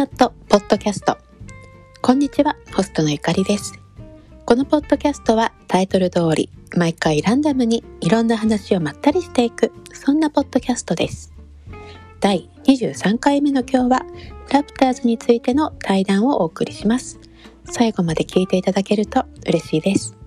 チャットポッドキャスト。こんにちはホストのゆかりです。このポッドキャストはタイトル通り毎回ランダムにいろんな話をまったりしていくそんなポッドキャストです。第23回目の今日はラプターズについての対談をお送りします。最後まで聞いていただけると嬉しいです。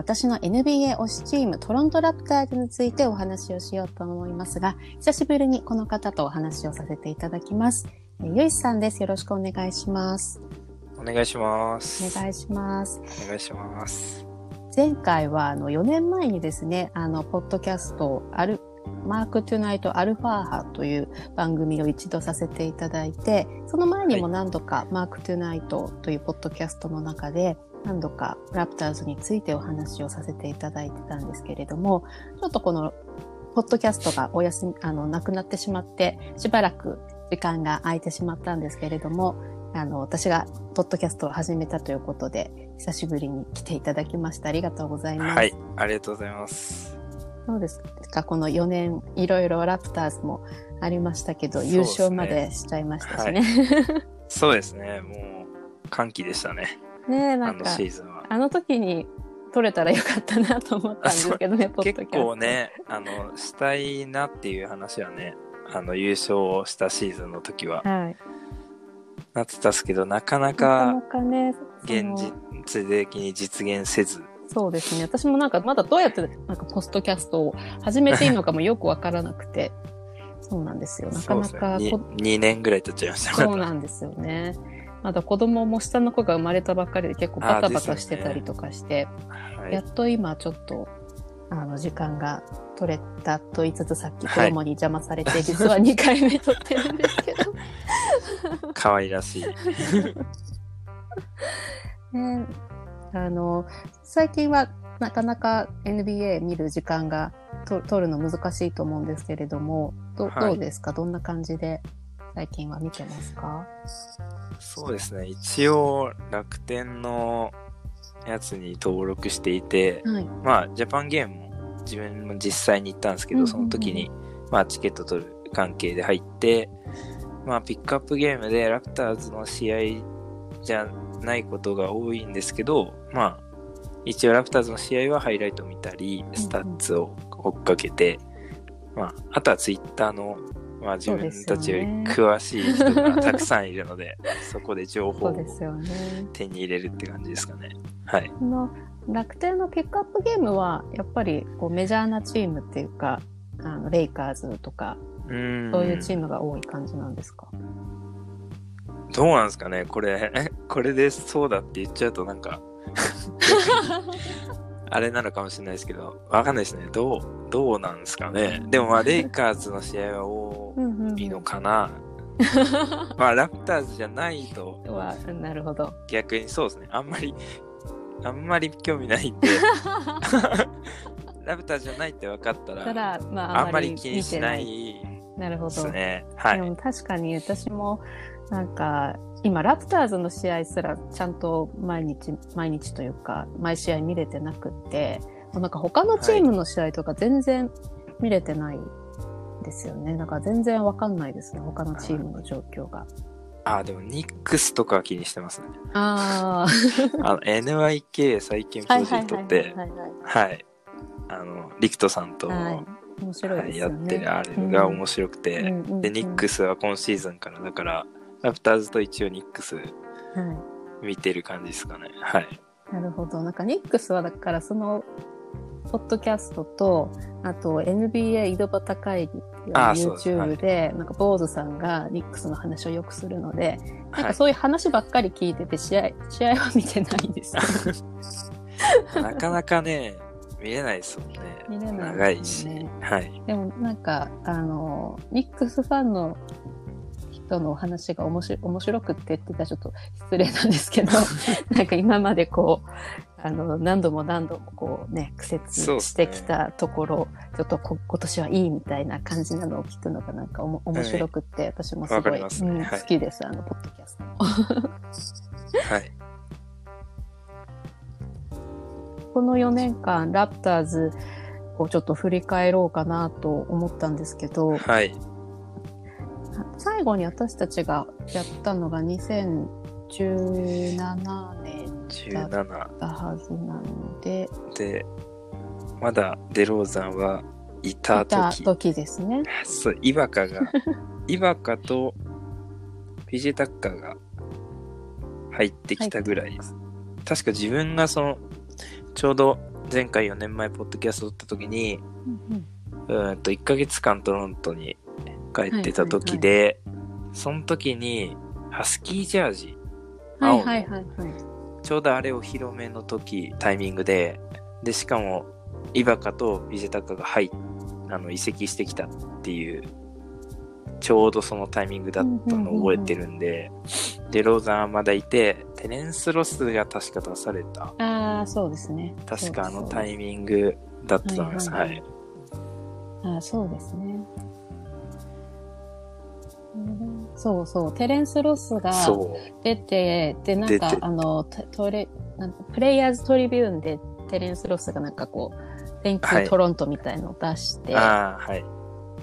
私の NBA 推しチームトロントラプターズについてお話をしようと思いますが、久しぶりにこの方とお話をさせていただきます。えゆいさんです。よろしくお願いします。お願いします。お願いします。お願いします。前回はあの4年前にですね、あの、ポッドキャスト、アル、マークトゥナイトアルファーハという番組を一度させていただいて、その前にも何度かマークトゥナイトというポッドキャストの中で何度かラプターズについてお話をさせていただいてたんですけれども、ちょっとこのポッドキャストがお休み、あの、なくなってしまって、しばらく時間が空いてしまったんですけれども、あの、私がポッドキャストを始めたということで、久しぶりに来ていただきました。ありがとうございます。はい、ありがとうございます。どうですか？この4年、いろいろラプターズもありましたけど、ね優勝までしちゃいましたしね。そうですね、もう歓喜でしたね。ねえ、なあのシーズンは。あの時に取れたらよかったなと思ったんですけどね、ポッドキャ結。構ね、あの、したいなっていう話はね、あの、優勝したシーズンの時ははい。なってたんですけど、なかななかなかかね、そ現の実的に実現せず、そうですね。私もなんかまだどうやってなんかポストキャストを始めていいのかもよくわからなくて、そうなんですよ。なかなそうですね、かこ 2, 年ぐらい経っちゃいましたそうなんですよね。まだ子供も下の子が生まれたばっかりで結構バタバタしてたりとかして、はい、やっと今ちょっと、あの、時間が取れたと言いつつさっき子はい供に邪魔されて、実は2回目撮ってるんですけど。可愛らしい。ね、あの、最近はなかなか NBA 見る時間がと取るの難しいと思うんですけれども、どうですか？どんな感じで？最近は見てますか？そうですね、一応楽天のやつに登録していて、はい。まあ、ジャパンゲームも自分も実際に行ったんですけど、うんうんうん。その時に、まあ、チケット取る関係で入って、まあ、ピックアップゲームでラプターズの試合じゃないことが多いんですけど、まあ、一応ラプターズの試合はハイライト見たり、スタッツを追っかけて、まあ、あとはツイッターの、まあ、自分たちより詳しい人がたくさんいるので、そこで情報をそうですよね。手に入れるって感じですかね。はい。この楽天のピックアップゲームは、やっぱりこうメジャーなチームっていうか、あのレイカーズとか、そういうチームが多い感じなんですか、どうなんですかねこれ、これでそうだって言っちゃうとなんか、あれなのかもしれないですけど、わかんないですね。どう、どうなんですかね。でもまあ、レイカーズの試合は多いのかな。まあ、ラプターズじゃないとはなるほど。逆にそうですね。あんまり、あんまり興味ないんで、ラプターズじゃないって分かったたら、だ、まあ、あんまり気にしないなるほど。ですね。はい。でも確かに私も、なんか、今、ラプターズの試合すらちゃんと毎日、毎日というか、毎試合見れてなくって、なんか他のチームの試合とか全然見れてないですよね。だから全然わかんないですね。他のチームの状況が。あ、でもニックスとかは気にしてますね。あ あの、NYK 最近プあ。ロジェクトって、はいはいはい。あの、リクトさんと、はいはい。はい。面白いはいや。ってるあれが面白くて、うんで、ニックスは今シーズンから、だから、ラプターズと一応ニックスはい。見てる感じですかね。はい。なるほど。なんかニックスはだからその、ポッドキャストと、あと NBA 井戸端会議っていうあそうです YouTube で、なんか坊主さんがニックスの話をよくするので、なんはい。かそういう話ばっかり聞いてて、試合、試合は見てないです。なかなかね、見れないですもんね。見れないね長いし。はい。でもなんか、あの、ニックスファンの人のお話が面白面白くってって言ったらちょっと失礼なんですけど、なんか今までこう、あの、何度も何度もこうね、苦節してきたところ、ちょっとこ今年はいいみたいな感じなのを聞くのがなんかおも面白くって、私もすごい、ねうんはい好きです、あの、ポッドキャストも。はい。この4年間、ラプターズをちょっと振り返ろうかなと思ったんですけど、はい。最後に私たちがやったのが2017年だっ17たはずなので、で、まだデローザンはいたいた時。時ですね。そう、イバカが、イバカとフィジェタッカーが入ってきたぐらいです。確か自分がその、ちょうど前回4年前ポッドキャスト撮った時に、うんうんと1ヶ月間トロントに帰ってた時で、その時にハスキージャージ、はいはいはいはい。ちょうどあれお披露目の時、タイミングで、で、しかも、イバカとビジェタカが入っあの、移籍してきたっていう、ちょうどそのタイミングだったのを覚えてるんで、デローザンはまだいて、テレンス・ロスが確か出された。ああ、そうですね。確かあのタイイミングだったと思います。はい。ああ、そうですね。うんそうそう。テレンス・ロスが。出て、で、なんかあの、トトレ、なんプレイヤーズトリビューンでテレンス・ロスがなんかこう、Thank は you いトロントみたいのを出して、はい。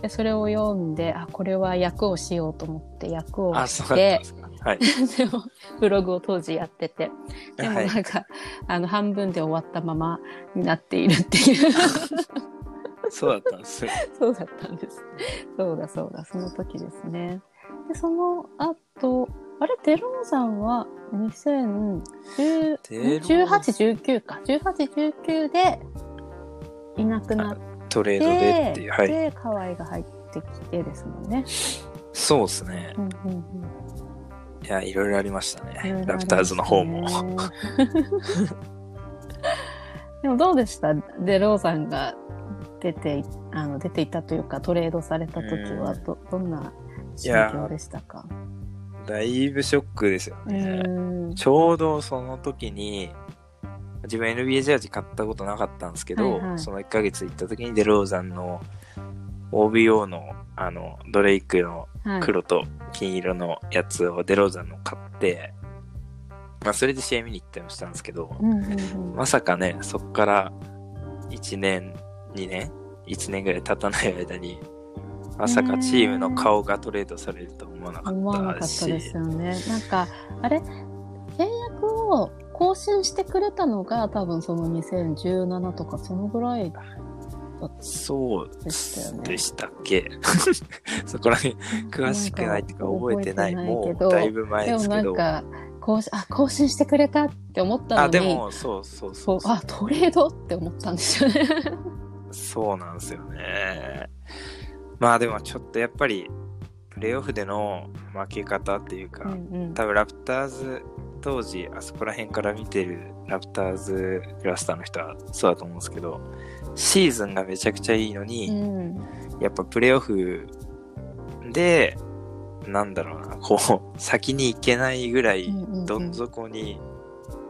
でそれを読んで、あ、これは役をしようと思って役をして。はい。でも、ブログを当時やってて、でもはいなんか、あの、半分で終わったままになっているっていう。そうだったんですよ。そうだったんです。そうだそうだ、その時ですね。で、その後、あれ、デローザンは2018、デロー19か。18、19でいなくなっトレーて、ドでっていう。はい。で、河合が入ってきてですもんね。そうですね。うんうんうんいや、いろいろありましたね。ねラプターズの方も。でもどうでした？デローザンが出てい、あの、出ていたというか、トレードされた時はうんど、どんな心境でしたか？だいぶショックですようね。んちょうどその時に、自分 NBA ジャージ買ったことなかったんですけど、はいはいその1ヶ月行った時にデローザンの OBO のあのドレイクのはい黒と金色のやつをデローザンの買って、まあそれで試合見に行ったりもしたんですけど、うんうんうんまさかね、そっから1年、2年 ?1 年ぐらい経たない間に、まさかチームの顔がトレードされると思わなか思わなかっったたし、ですよね。なんか、あれ、契約を更新してくれたのが多分その2017とかそのぐらいだった。そうでしたよねでしたっけ？そこら辺詳しくないっていうか覚えてない。もうだいぶ前でもですけど。なんか、更新、あ、更新してくれたって思ったのに、あ、でも、そうそうそそうう、あ、トレードって思ったんですよね。そうなんですよね。まあでもちょっとやっぱり、プレイオフでの負け方っていうか、うんうん多分ラプターズ当時あそこら辺から見てるラプターズクラスターの人はそうだと思うんですけどシーズンがめちゃくちゃいいのに、うん。やっぱプレイオフでなんだろうなこう先に行けないぐらいうんうんうん。どん底に、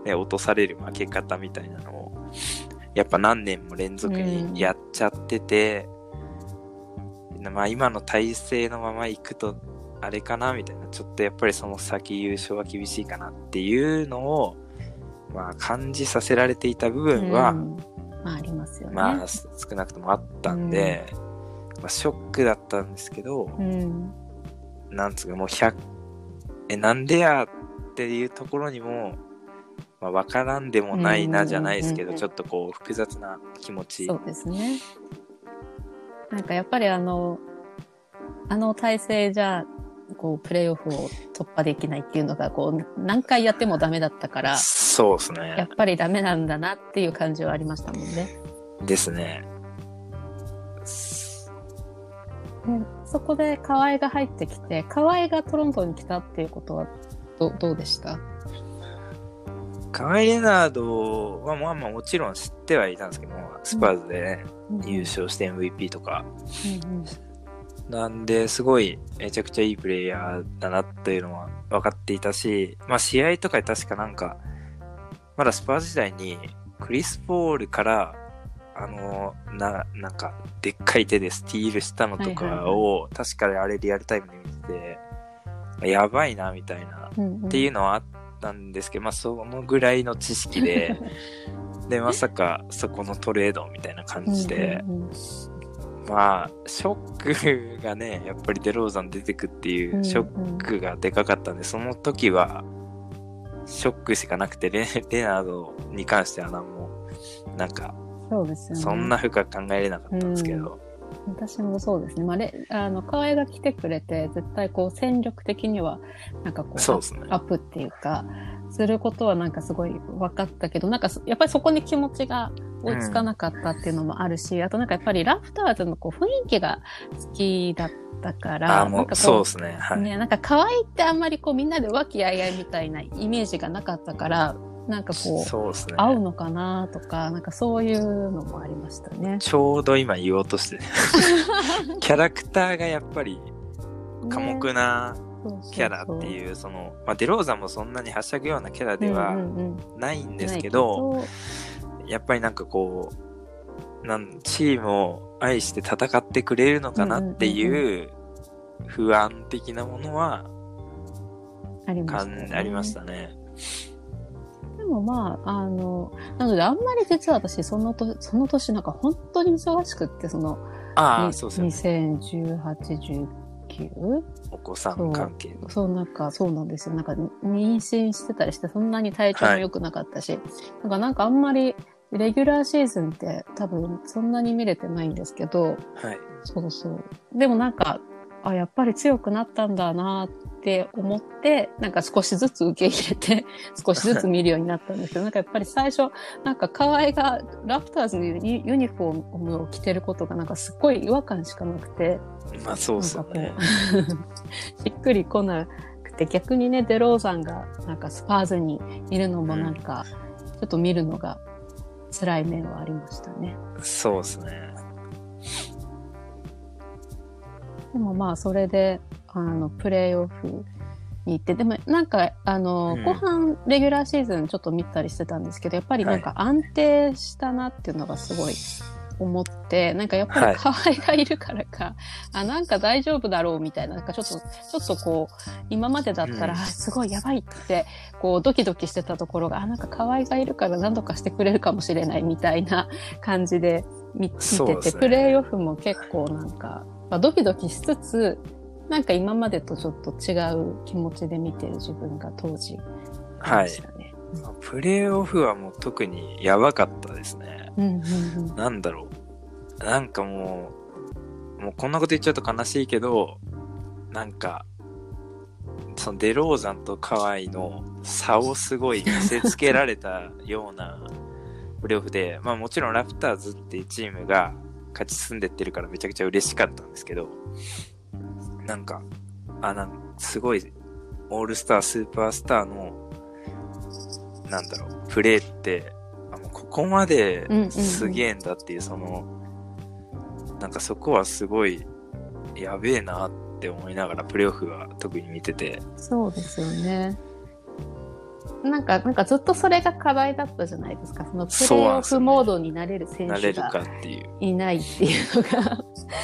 ね、落とされる負け方みたいなのをやっぱ何年も連続にやっちゃってて、まあ今の体制のまま行くとあれかなみたいなちょっとやっぱりその先優勝は厳しいかなっていうのをまあ感じさせられていた部分は、うんまあありますよね。まあす少なくともあったんで、まあ、ショックだったんですけど、うん。なんつうかもう100えなんでやっていうところにもまあ、わからんでもないなじゃないですけど、ちょっとこう複雑な気持ちそうですね。なんかやっぱりあの、あの体制じゃ、こう、プレイオフを突破できないっていうのが、こう、何回やってもダメだったから、そうですやっね。ぱりダメなんだなっていう感じはありましたもんね。ですね。でそこで河合が入ってきて、河合がトロントに来たっていうことはどどうでした？カワイ・レナードはまあまあもちろん知ってはいたんですけども、スパーズでね、優勝して MVP とか。なんで、すごいめちゃくちゃいいプレイヤーだなっていうのは分かっていたし、まあ試合とかで確かなんか、まだスパーズ時代にクリス・ポールから、あの、な、なんか、でっかい手でスティールしたのとかを、確かにあれリアルタイムで見てて、やばいな、みたいな、っていうのはあったんですけど、まあ、そのぐらいの知識で、で、まさか、そこのトレードみたいな感じで、まあ、ショックがね、やっぱりデローザン出てくっていう、ショックがでかかったんで、その時は、ショックしかなくて、レ レナードに関しては何も、なんか、そうですよね。そんな深く考えれなかったんですけど、私もそうですね。まあ、レあの、河合が来てくれて、絶対こう、戦力的には、なんかこう、ねアップっていうか、することはなんかすごい分かったけど、なんかそやっぱりそこに気持ちが追いつかなかったっていうのもあるし、あとなんかやっぱりラフターズのこう雰囲気が好きだったから、ああ、もう、そうですね、はい。ね、なんか可愛いってあんまりこうみんなで和気あいあいみたいなイメージがなかったから、なんかこう、そうですね。合うのかなとか、なんかそういうのもありましたね。ちょうど今言おうとして、キャラクターがやっぱり、寡黙なキャラってういう、その、まあ、デローザンもそんなにはしゃぐようなキャラではないんですけど、やっぱりなんかこう、なんチームを愛して戦ってくれるのかなっていう不安的なものはありまかした、ね。でもまあ、あの、なのであんまり実は私、そのと、その年なんか本当に忙しくって、その、ああ、にそうですよね。2018、19? お子さん関係の。そう、なんか、そうなんですよ。なんか、妊娠してたりして、そんなに体調も良くなかったし、なんか、なんかあんまり、レギュラーシーズンって多分そんなに見れてないんですけど、はい。そうそう。でもなんか、あ、やっぱり強くなったんだなって思って、なんか少しずつ受け入れて、少しずつ見るようになったんですけど、なんかやっぱり最初、なんか河合がラプターズのユニフォームを着てることがなんかすっごい違和感しかなくて、まあそうですよね。し っくりこなくて、逆にね、デローザンがなんかスパーズにいるのもなんか、ちょっと見るのが辛い面はありましたね。そうですね。でもまあ、それで、あの、プレイオフに行って、でもなんか、あの、うん。後半、レギュラーシーズンちょっと見たりしてたんですけど、やっぱりなんか安定したなっていうのがすごい思って、なんかやっぱはい。り河合がいるからか、あ、なんか大丈夫だろうみたいな、なんかちょっと、ちょっとこう、今までだったら、うん。あすごいやばいって、こう、ドキドキしてたところが、あ、なんか河合がいるから何とかしてくれるかもしれないみたいな感じで見見てて、ねプレイオフも結構なんか、まあ、ドキドキしつつ、なんか今までとちょっと違う気持ちで見てる自分が当時ありはい。ましたね。プレイオフはもう特にやばかったですね。うんうんうんなんだろう。なんかもう、もうこんなこと言っちゃうと悲しいけど、なんか、そのデローザンとカワイの差をすごい見せつけられたようなプレイオフで、まあもちろんラプターズっていうチームが勝ち進んでってるからめちゃくちゃ嬉しかったんですけど、なんか、あ、なんすごい、オールスター、スーパースターの、なんだろう、プレーって、あもうここまですげえんだっていう、その、なんかそこはすごい、やべえなって思いながら、プレイオフは特に見てて、そうですよね。なんか、なんかずっとそれが課題だったじゃないですか。そのプレイオフモードになれる選手がいないっていうのが、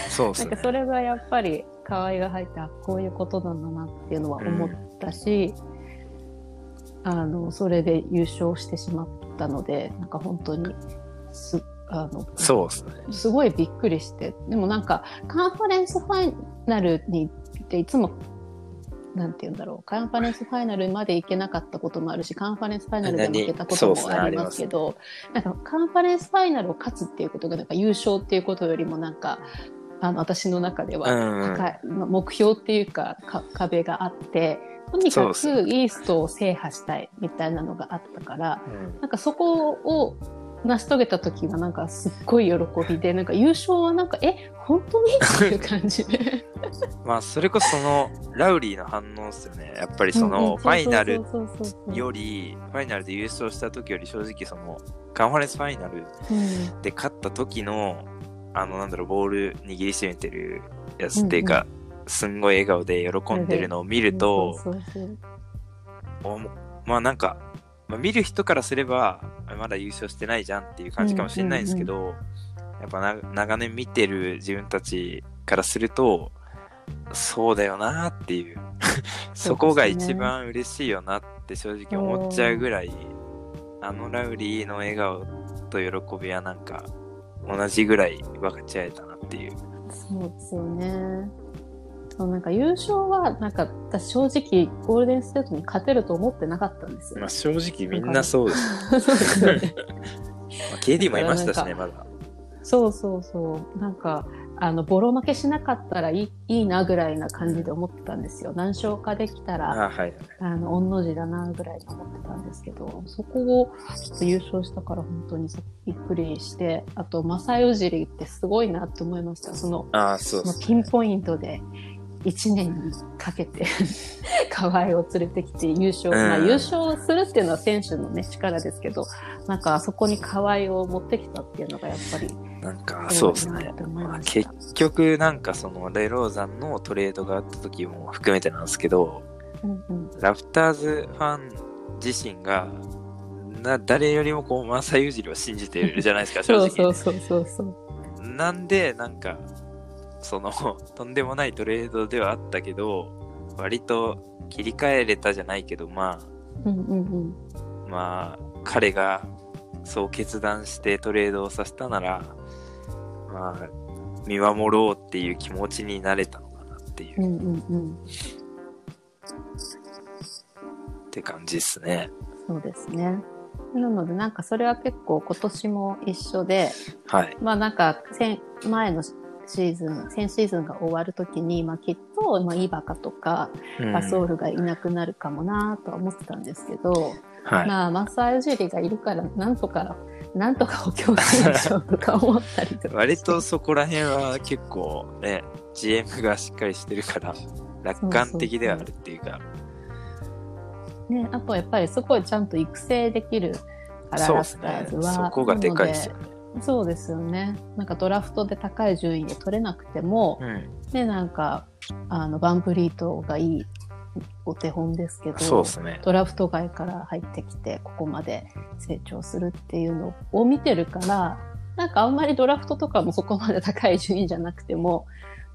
そうですねなんか。それがやっぱり河合が入って、あ、こういうことなんだなっていうのは思ったし、あの、それで優勝してしまったので、なんか本当に、す、あの、そうですね。すごいびっくりして。でもなんか、カンファレンスファイナルに行っていつも、なんて言うんだろう。カンファレンスファイナルまで行けなかったこともあるし、カンファレンスファイナルで負けたこともありますけど、なんかカンファレンスファイナルを勝つっていうことが、なんか優勝っていうことよりもなんか、あの、私の中ではうんうん。高い、まあ目標っていうかか壁があって、とにかくイーストを制覇したいみたいなのがあったから、うん。なんかそこを成し遂げた時がなんかすっごい喜びで、なんか優勝はなんか、え、本当に？っていう感じで。まあ、それこそその、ラウリーの反応ですよね。やっぱりその、ファイナルより、ファイナルで優勝した時より正直その、カンファレンスファイナルうん。で勝った時の、あの、なんだろう、ボール握りしめてるやつっていうか、すんごい笑顔で喜んでるのを見ると、まあなんか、まあ、見る人からすれば、まだ優勝してないじゃんっていう感じかもしれないんですけど、やっぱな長年見てる自分たちからすると、そうだよなっていう。そこが一番嬉しいよなって正直思っちゃうぐらい、あのラウリーの笑顔と喜びはなんか同じぐらい分かち合えたなっていう。そうですよね。そうなんか優勝は、なんか私正直ゴールデンステートに勝てると思ってなかったんですよ。まあ正直みんなそうです。まあ、KD もいましたしね、まだ。そうそうそう。なんか、あの、ボロ負けしなかったらいいいいなぐらいな感じで思ってたんですよ。何勝かできたら、あはい。あの、御の字だなぐらいに思ってたんですけど、そこをちょっと優勝したから本当にびっくりして、あと、正代尻ってすごいなって思いました。その、ああ、そうそのですピンポイントで1年にかけて 河合を連れてきて優勝、うんまあ優勝するっていうのは選手のね力ですけどなんかあそこに河合を持ってきたっていうのがやっぱりなんか、そうですね。まあ結局、なんかその、レローザンのトレードがあった時も含めてなんですけど、うんうんラプターズファン自身が、な、誰よりもこう、マサユジリを信じてるじゃないですか、正直。そうそうそうそうそうなんで、なんか、その、とんでもないトレードではあったけど、割と切り替えれたじゃないけど、まうんうんうんあ、まあ、彼がそう決断してトレードをさせたなら、まあ、見守ろうっていう気持ちになれたのかなっていう、うんうんうんって感じですね。そうですねなのでなんかそれは結構今年も一緒ではい。まあなんか先前のシーズン先シーズンが終わるときに、まあ、きっと、まあ、イバカとかうんガソールがいなくなるかもなとは思ってたんですけど、はい。まあ、マッサージュリがいるから、なんとか、なんとか補強するでしょうとか思ったりとか。割とそこら辺は結構ね、GM がしっかりしてるから、楽観的ではあるっていうか、ね、あとやっぱりすごいちゃんと育成できるから、そうですラスターねズ。は。そこがでかいですよね。そうですよね。なんかドラフトで高い順位で取れなくても、うん。ね、なんか、あの、バンブリートがいいお手本ですけど、ね。ドラフト外から入ってきて、ここまで成長するっていうのを見てるから、なんかあんまりドラフトとかもそこまで高い順位じゃなくても、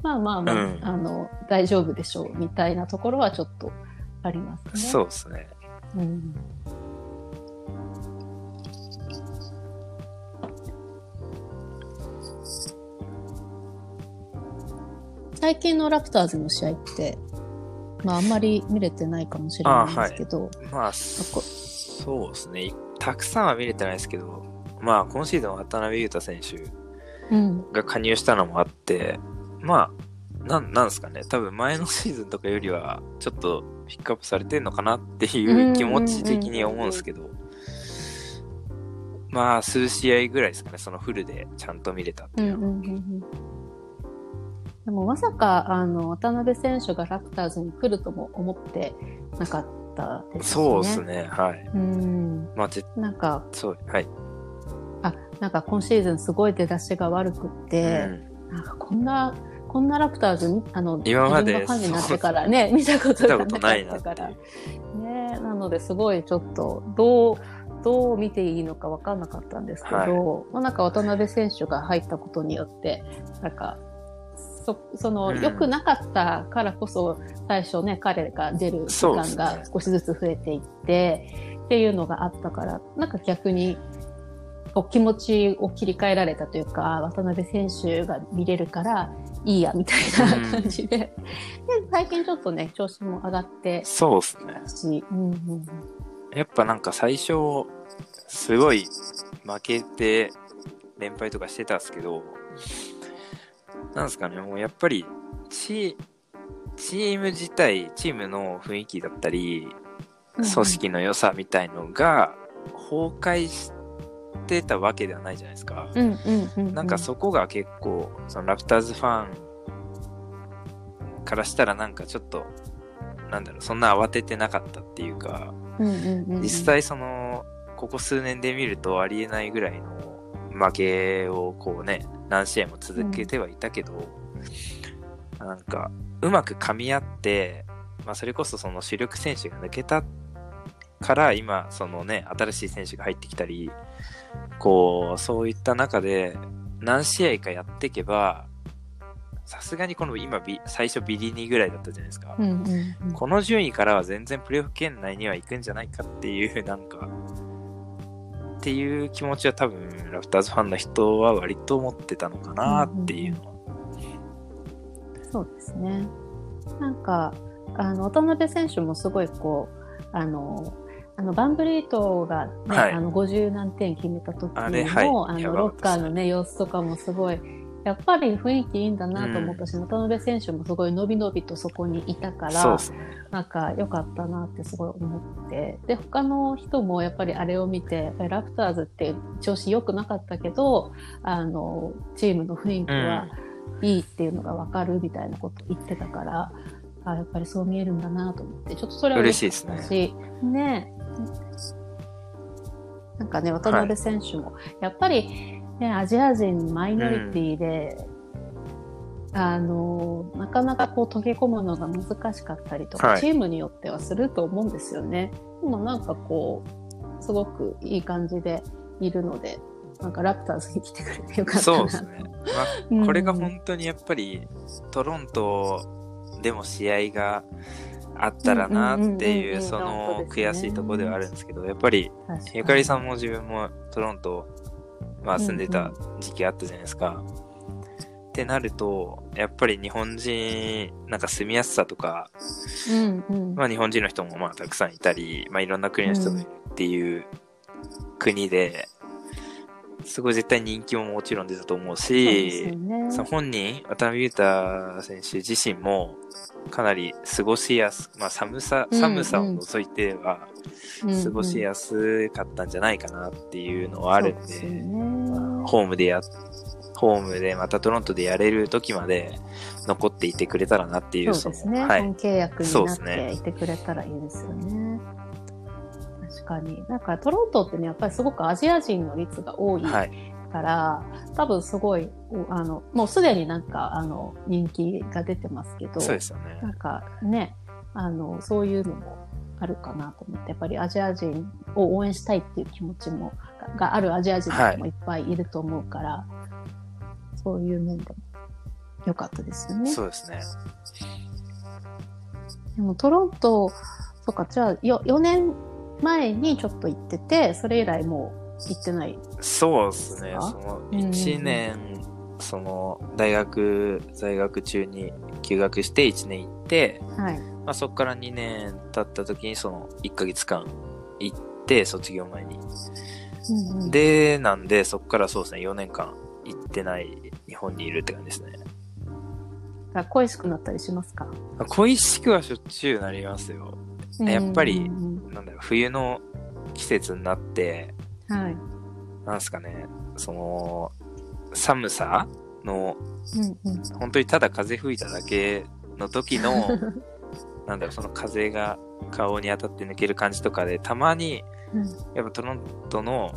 まあまあまあ、うんあの、大丈夫でしょうみたいなところはちょっとありますね。そうですね。うん。最近のラプターズの試合って、まああんまり見れてないかもしれないんですけど、まあ、こそうですね。たくさんは見れてないですけど、まあ、今シーズン渡辺裕太選手うん、が加入したのもあって、まあ、なん、なんですかね。多分前のシーズンとかよりは、ちょっとピックアップされてんのかなっていう気持ち的に思うんですけど、まあ、数試合ぐらいですかね。そのフルでちゃんと見れたってうんいううんのは。うんうんでもまさかあの渡辺選手がラプターズに来るとも思ってなかったですね。そうですね。はい。うん。まあ、ぜなんかそう、はい。あなんか今シーズンすごい出だしが悪くって、なんかこんなこんなラプターズにあの今までファンになってからね見たことなかったからな。ねなのですごいちょっとどうどう見ていいのか分かんなかったんですけど、はいまあなんか渡辺選手が入ったことによってなんかそそのうん。良くなかったからこそ最初ね彼が出る時間が少しずつ増えていって、っていうのがあったからなんか逆にこう気持ちを切り替えられたというか渡辺選手が見れるからいいやみたいな感じで,、で最近ちょっとね調子も上がってそうですね。し、うんうんやっぱなんか最初、すごい負けて連敗とかしてたんですけど、なんですかね、もうやっぱりチ、チーム自体、チームの雰囲気だったり、うん、組織の良さみたいのが崩壊してたわけではないじゃないですか。なんかそこが結構、そのラプターズファンからしたらなんかちょっと、なんだろう、そんな慌ててなかったっていうか、実際その、ここ数年で見るとありえないぐらいの負けをこうね、何試合も続けてはいたけど、なんか、うまく噛み合って、まあそれこそその主力選手が抜けたから今、そのね、新しい選手が入ってきたり、こう、そういった中で、何試合かやっていけば、さすがにこの今ビ、最初ビリ2ぐらいだったじゃないですか。うんうんうんこの順位からは全然プレーオフ圏内には行くんじゃないかっていう、なんか、っていう気持ちは多分、ラプターズファンの人は割と思ってたのかなっていうのは。そうですね。なんか、あの、渡辺選手もすごいこう、あの、あの、バンブリートがね、はいあの、50何点決めた時の、あれはいあの、ロッカーのね、様子とかもすごい、やっぱり雰囲気いいんだなと思ったし、渡辺選手もすごい伸び伸びとそこにいたから。なんか良かったなってすごい思って、で、他の人もやっぱりあれを見て、ラプターズって調子良くなかったけど、あの、チームの雰囲気はいいっていうのが分かるみたいなこと言ってたから、あやっぱりそう見えるんだなと思って、ちょっとそれは嬉しいですね。ね。なんかね、渡辺選手も、やっぱり、ね、アジア人マイノリティで、あの、なかなかこう溶け込むのが難しかったりとか、はいチームによってはすると思うんですよね。でもなんかこう、すごくいい感じでいるので、なんかラプターズに来てくれてよかったな。そうですね。うんまあ、これが本当にやっぱり、トロントでも試合があったらなってうんうんうんいうう、んそ本の悔しいところではあるんですけど、やっぱり、ゆかりさんも自分もトロント、まあ住んでた時期あったじゃないですか。ってなると、やっぱり日本人、なんか住みやすさとか、うんうん。まあ日本人の人もまあたくさんいたり、まあいろんな国の人がいるっていう国で、すごい絶対人気ももちろん出たと思うしよ、ね。その本人、渡辺裕太選手自身も、かなり過ごしやす、まあ寒さ、うん寒さを除いては、過ごしややすかったんじゃないかなっていうのはあるんで、そうですよね。ホームでや、ホームでまたトロントでやれる時まで残っていてくれたらなっていう、そうですね。はい本。契約になっていてくれたらいいですよね。確かに。なんかトロントってね、やっぱりすごくアジア人の率が多いかはい。ら、多分すごい、おあの、もうすでになんか、あの、人気が出てますけど、そうですよねな。んかね、あの、そういうのもあるかなと思って、やっぱりアジア人を応援したいっていう気持ちも、ががあるアジア人もいっぱいいると思うから、そういう面でも良かったですよね。そうですね。でもトロント、そうか、じゃあよ4年前にちょっと行ってて、それ以来もう行ってない。そうですね。その、うんうん1年、その、大学、在学中に休学して1年行って、はい。まあ、そこから2年経った時にその1ヶ月間行って、卒業前に。うんうん、で、なんで、そこからそうですね、4年間行ってない日本にいるって感じですね。が恋しくなったりしますか？恋しくはしょっちゅうなりますよ。やっぱりうんうんなんだろう、冬の季節になって、うんはい。なんすかね、その、寒さの、うんうん本当にただ風吹いただけの時の、なんだろう、その風が顔に当たって抜ける感じとかで、たまに、うん。やっぱトロントの、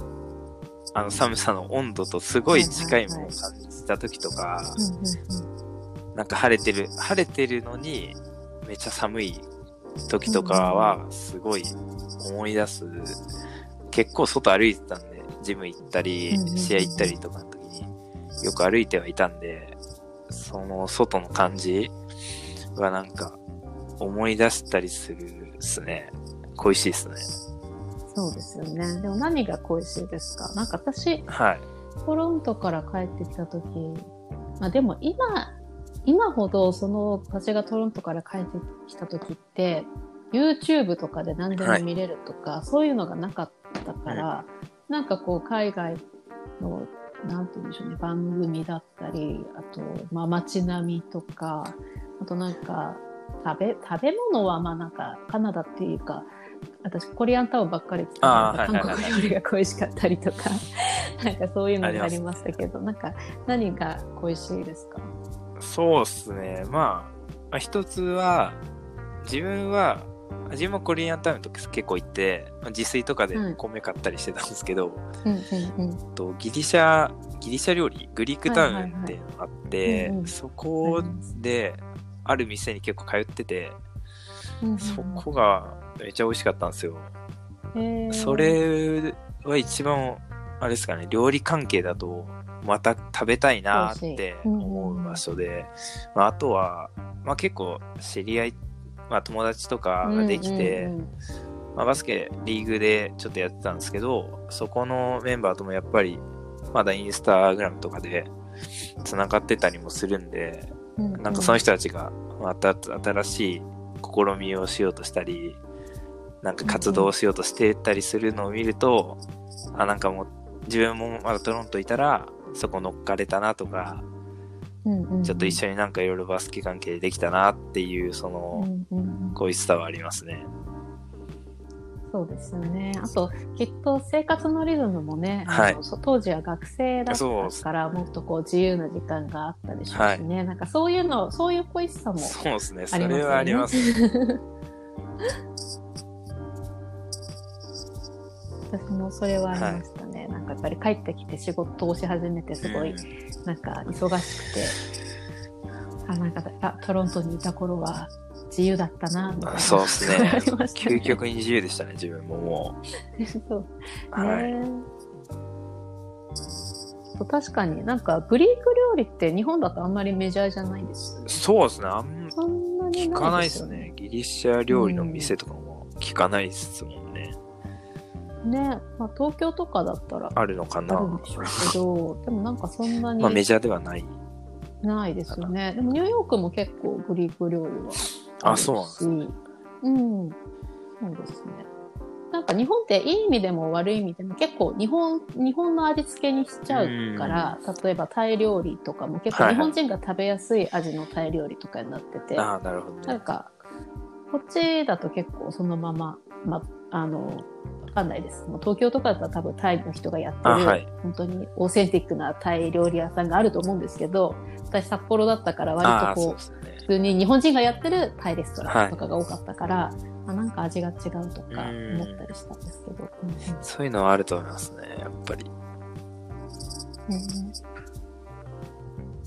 あの寒さの温度とすごい近いものを感じた時とか、なんか晴れてる、晴れてるのに、めっちゃ寒い時とかは、すごい思い出す。結構外歩いてたんで、ジム行ったり試合行ったりとかの時に、よく歩いてはいたんで、その外の感じはなんか、思い出したりするっすね。恋しいっすね。そうですよね。でも何が恋しいですか？なんか私、はい。トロントから帰ってきた時まあでも今、今ほどその私がトロントから帰ってきた時って、YouTube とかで何でも見れるとか、そういうのがなかったから、なんかこう海外の、なんて言うんでしょうね、番組だったり、あと、まあ街並みとか、あとなんか、食べ、食べ物はまあなんか、カナダっていうか、私コリアンタウンばっかり来て韓国料理が恋しかったりとか、なんかそういうのがありましたけど、なんか何が恋しいですか？そうっすね。まあ、まあ、一つは、自分は、自分もコリアンタウンとか結構行って、まあ自炊とかではい米買ったりしてたんですけど、うんうんうん。とギリシャ、ギリシャ料理、グリークタウンっていうのがあって、うんうん。そこで、ある店に結構通ってて、うんうんうん。そこがめっちゃ美味しかったんですよ。それは一番、あれですかね、料理関係だと、また食べたいなって思う場所で、まあ、あとは、まあ結構知り合い、まあ友達とかができて、うんうん。まあ、バスケリーグでちょっとやってたんですけど、そこのメンバーともやっぱり、まだインスタグラムとかで繋がってたりもするんで、うんなんかその人たちがまた新しい試みをしようとしたり、なんか活動をしようとしてたりするのを見ると、あ、なんかもう自分もまだトロントいたら、そこ乗っかれたなとか、うんうん。ちょっと一緒になんかいろいろバスケ関係できたなっていう、その、うんうんうん。恋しさはありますね。そうですよね。あと、きっと生活のリズムもね、はい当時は学生だったから、もっとこう自由な時間があったでしょうしね。なんかそういうの、そういう恋しさもそうですね。そ。れはあります。私もそれはありましたね。なんかやっぱり帰ってきて仕事をし始めて、すごい、うんなんか忙しくて、あ、なんか、あトロントにいた頃は自由だったな、みたいな。そうですねね究極に自由でしたね、自分もも そうう。はい。ねそう確かになんかグリーク料理って日本だとあんまりメジャーじゃないですよね。そうですね。あんそんなに聞かないですすね。。ギリシャ料理の店とかも聞かないですもんね。ね、まあ、東京とかだったらあるのかなあるんでしょうけど、でもなんかそんなにまあメジャーではない。ないですよね。でもニューヨークも結構グリーク料理はあそうなんですね。うん。そうですね。なんか日本っていい意味でも悪い意味でも結構日本、日本の味付けにしちゃうから、例えばタイ料理とかも結構はいはい日本人が食べやすい味のタイ料理とかになってて、ああ、なるほどね。なんか、こっちだと結構そのまま、ま、あの、わかんないです。もう東京とかだったら多分タイの人がやってる、あはい本当にオーセンティックなタイ料理屋さんがあると思うんですけど、私札幌だったからあ割あ、とこう、通に日本人がやってるタイレストランとかが多かったから、あなんか味が違うとかうん思ったりしたんですけど。そういうのはあると思いますね、やっぱり。うんうん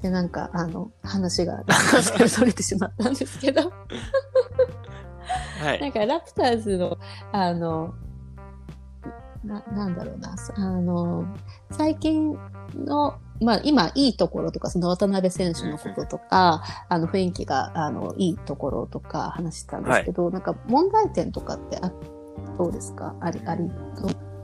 で、なんか、あの、話が、話からそれてしまったんですけど、はい。なんかラプターズの、あの、な、なんだろうな、あの、最近の、まあ今いいところとか、その渡辺選手のこととか、あの雰囲気が、あの、いいところとか話したんですけど、なんか問題点とかってあ、どうですか？あり、あり、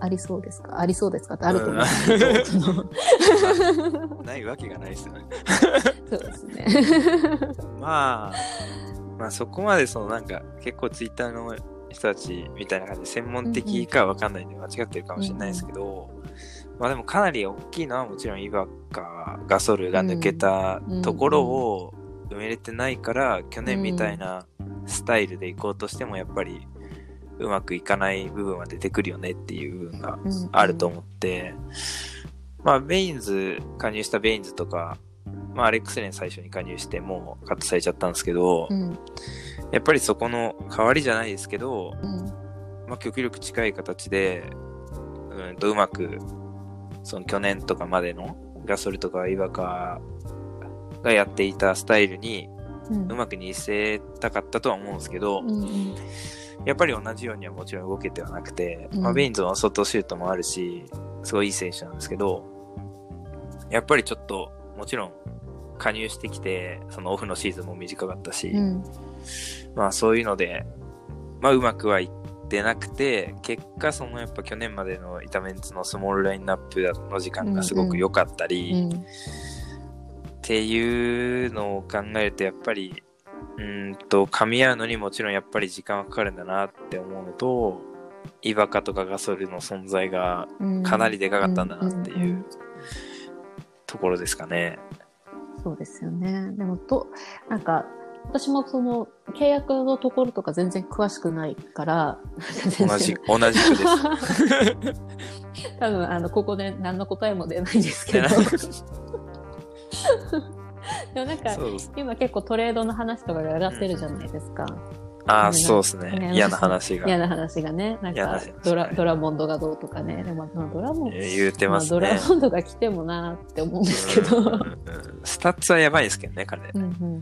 ありそうですか？ありそうですかってあると思うんですけど、その ないわけがないですよね。そうですね。まあ、まあそこまでそのなんか結構ツイッターの人たちみたいな感じで専門的かわかんないんで間違ってるかもしれないですけど、まあでもかなり大きいのはもちろんイバカ、ガソルが抜けたところを埋めれてないから、去年みたいなスタイルで行こうとしてもやっぱりうまくいかない部分は出てくるよねっていう部分があると思って、まあ、ベインズ、加入したベインズとか、まあ、アレックスレン最初に加入して、もうカットされちゃったんですけど、うん。やっぱりそこの代わりじゃないですけど、うん。まあ、極力近い形で、うんとうまく、その去年とかまでのガソルとかイバカがやっていたスタイルにうまく似せたかったとは思うんですけど、うんうん。やっぱり同じようにはもちろん動けてはなくて、うん。まあ、ベインズの外シュートもあるし、すごいいい選手なんですけど、やっぱりちょっと、もちろん加入してきて、そのオフのシーズンも短かったし、うん。まあそういうので、まあうまくはいってなくて、結果そのやっぱ去年までのイタメンツのスモールラインナップの時間がすごく良かったり、うんっていうのを考えるとやっぱりうーんと噛み合うのにもちろんやっぱり時間はかかるんだなって思うのとイバカとかガソルの存在がうんかなりでかかったんだなってうんうんいうところですかね。そうですよね。でも、と、なんか、私もその、契約のところとか全然詳しくないから、同じ、同じくです。多分、あの、ここで何の答えも出ないんですけど。でもなんか。今結構トレードの話とかが上がってるじゃないですか。ああ、そうですねね。嫌な話が。嫌な話がね。なんかドラ、はいドラモンドがどうとかね。でも、まあドラモンド、言うてますねまあド。ラモンドが来てもなーって思うんですけど。うんうんうんスタッツはやばいですけどね、彼。うんうんうんう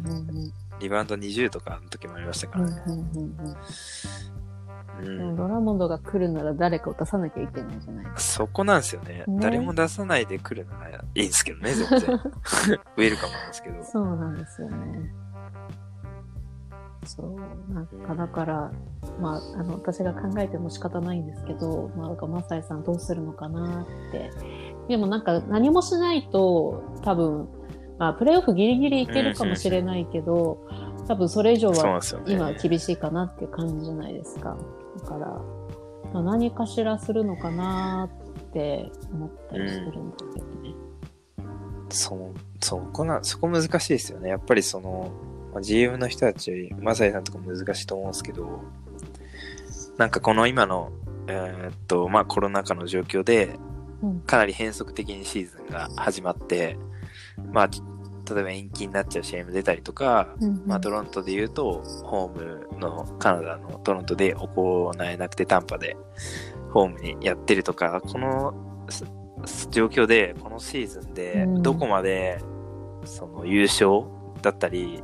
んリバウンド20とかの時もありましたからね。うんドラモンドが来るなら誰かを出さなきゃいけないじゃないですそこなんですよね。ね誰も出さないで来るならいいんですけどね、全然。ウェルカムなんですけどか。。そうなんですよね。そう。なんかだから、まあ、あの、私が考えても仕方ないんですけど、まあ、なんかマサイさんどうするのかなって。でもなんか何もしないと、多分、まあ、プレイオフギリギリいけるかもしれないけど、多分それ以上は。今は厳しいかなっていう感じじゃないですか。だから、まあ何かしらするのかなって思ったりしてるんだけどね。その、そこな、そこ難しいですよね。やっぱりその、まあ GM の人たち、マサイさんとか難しいと思うんですけど、なんかこの今の、えーっと、まあコロナ禍の状況で、うんかなり変則的にシーズンが始まって、まあ、例えば延期になっちゃう試合も出たりとか、うんまあ、トロントで言うと、ホームのカナダのトロントで行えなくて、タンパでホームにやってるとか、このす状況で、このシーズンでうん、どこまで、その優勝だったり、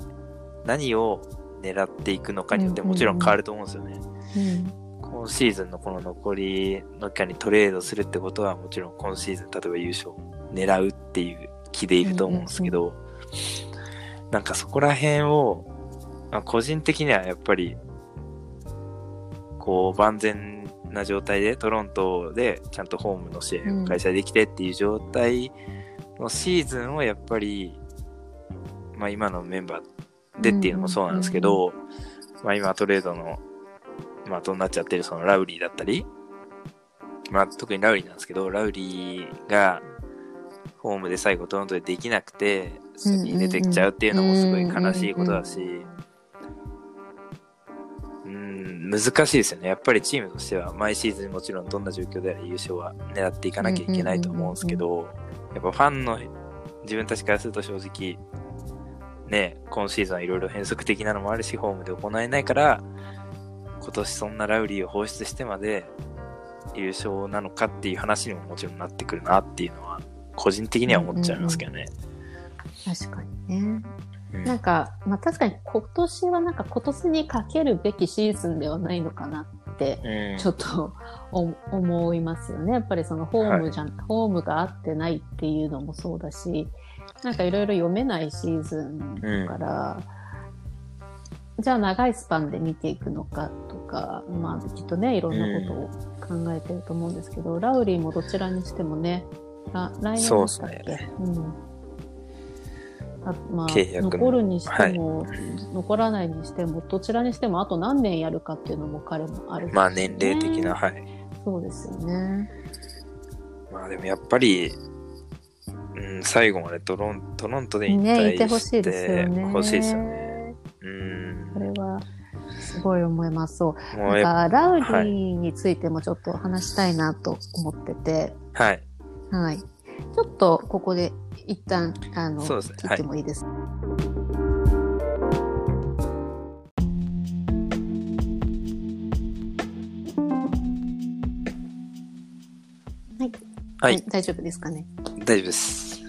何を狙っていくのかによってもちろん変わると思うんですよね。うん。今シーズンのこの残りの期間にトレードするってことはもちろん今シーズン例えば優勝狙うっていう気でいると思うんですけど、なんかそこら辺を、まあ個人的にはやっぱり、こう万全な状態でトロントでちゃんとホームの試合を開催できてっていう状態のシーズンをやっぱり、まあ今のメンバーでっていうのもそうなんですけど、まあ今トレードのまあ、となっちゃってるそのラウリーだったり、まあ、特にラウリーなんですけど、ラウリーが、ホームで最後トロントでできなくて、先に出てきちゃうっていうのもすごい悲しいことだし、うん、難しいですよね。やっぱりチームとしては、毎シーズンもちろんどんな状況であれ優勝は狙っていかなきゃいけないと思うんですけど、やっぱファンの自分たちからすると正直、ね、今シーズンはいろいろ変則的なのもあるし、ホームで行えないから、今年そんなラウリーを放出してまで優勝なのかっていう話にももちろんなってくるなっていうのは個人的には思っちゃいますけどね。確かにね。うんなんか、まあ確かに今年はなんか今年にかけるべきシーズンではないのかなって、うんちょっとお思いますよね。やっぱりそのホームじゃん、ホームが合ってないっていうのもそうだし、なんかいろいろ読めないシーズンだから、じゃあ長いスパンで見ていくのかとか、まあきっとね、いろんなことを考えてると思うんですけど、ラウリーもどちらにしてもね、あ来年そうっだったっけ？すねうん。あまあ、契約の残るにしても、残らないにしても、どちらにしてもあと何年やるかっていうのも彼もある、まあ年齢的な、。はい。そうですよね。まあでもやっぱり、うん、最後までトロントロントで引ね、いて退ほしいですよね。欲しいですよね。うん。これは、すごい思います。そう。なんか、ラウリーについてもちょっと話したいなと思ってて、はい。はい。ちょっとここで一旦、あの、ね切ってもいいです。はい。大丈夫ですかね？大丈夫です。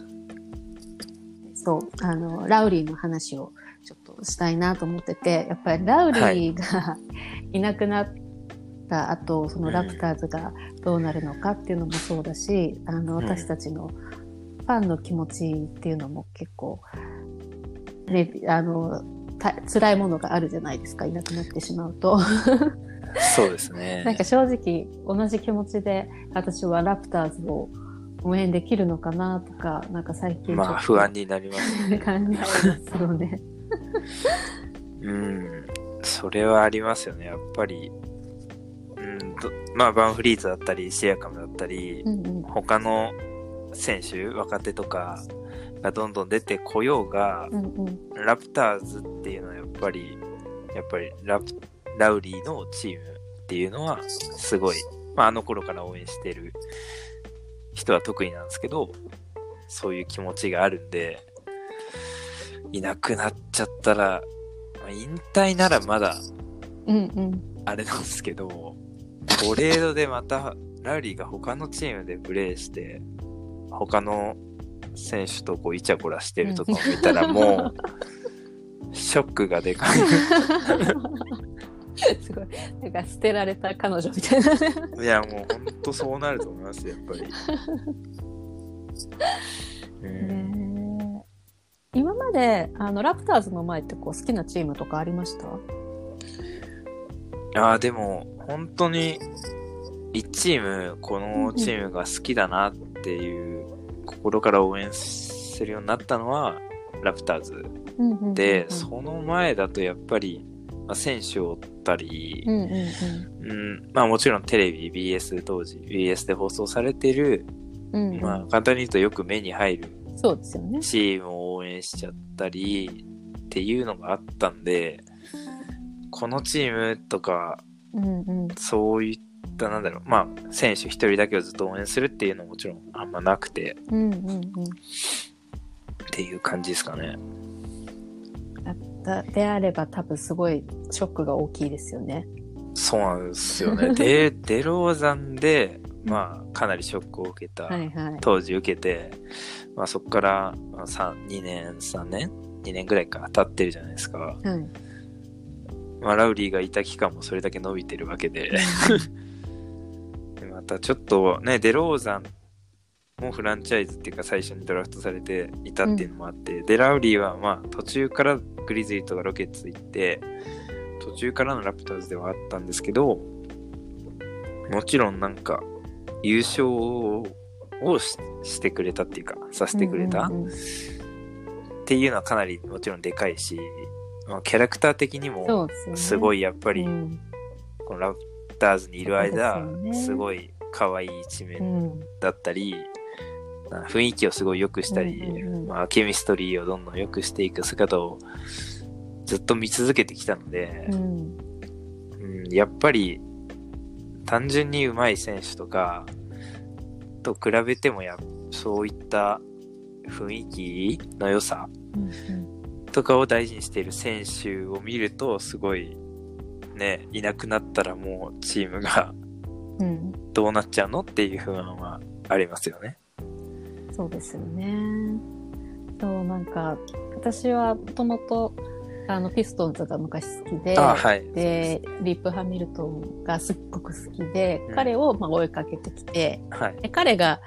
そう、あの、ラウリーの話をちょっとしたいなと思ってて、やっぱりラウリーが、い、なくなった後、そのラプターズがどうなるのかっていうのもそうだし、あの、ん私たちのファンの気持ちっていうのも結構、ね、あの、た辛いものがあるじゃないですか、いなくなってしまうと。そうですね。なんか正直、同じ気持ちで、私はラプターズを応援できるのかなとか、なんか最近まあ不安になりますね。考えますよね。うん。それはありますよね。やっぱり、うんと、まあバンフリーズだったり、シェアカムだったり、うんうん。他の選手、若手とかがどんどん出てこようが、うんうん。ラプターズっていうのはやっぱり、やっぱりラプラウリーのチームっていうのはすごい、まああの頃から応援してる人は特になんですけど、そういう気持ちがあるんで、いなくなっちゃったら、まあ引退ならまだうんうん。あれなんですけど、トレードでまたラウリーが他のチームでプレーして、他の選手とこうイチャコラしてるとかを見たら もう、ショックがでかい。すごい。なんか捨てられた彼女みたいな。いや、もう本当そうなると思います、やっぱり。うんねえ今まであのラプターズの前ってこう好きなチームとかありました？ああ、でも、本当に、一チーム、このチームが好きだなっていう、心から応援するようになったのは、ラプターズ。で、その前だとやっぱり、まあ、選手を追ったりう、んうんうん、まあもちろんテレビ、BS 当時、BS で放送されてる、まあ簡単に言うとよく目に入るそうですよね。チームを応援しちゃったりっていうのがあったんで、このチームとか、うんうんそういった、なんだろう、まあ、選手一人だけをずっと応援するっていうのももちろんあんまなくてうんうんうんっていう感じですかね。だであれば多分すごいショックが大きいですよね。そうなんですよね。で、デローザンで、まあ、かなりショックを受けた、はいはい。当時受けて、まあそこからまあ3、2年、3年 ?2 年ぐらいか経ってるじゃないですか。はい。まあラウリーがいた期間もそれだけ伸びてるわけで。でまたちょっとね、デローザンもフランチャイズっていうか最初にドラフトされていたっていうのもあって、で、ラウリーはまあ途中からグリズリーとかロケッツ行って、途中からのラプターズではあったんですけど、もちろんなんか優勝をししてくれたっていうか、させてくれた、うんうんうんっていうのはかなりもちろんでかいし、まあ、キャラクター的にそもすごいやっぱり、うん。このラプターズにいる間、すよね。すごい可愛い一う面ん。だったり、な雰囲気をすごい良くしたり、うんうんうん。まあ、ケミストリーをどんどん良くしていく姿をずっと見続けてきたのでう、ん。うんやっぱり単純に上手い選手とかと比べてもやそういった雰囲気の良さうんとかを大事にしている選手を見るとすごいねいなくなったらもうチームがどうなっちゃうのっていう不安はありますよね。そうですよね。そう、なんか、私はもともと、あの、ピストンズが昔好きで、あはい。で、リップ・ハミルトンがすっごく好きで、うん彼をまあ追いかけてきて、はい。で彼が、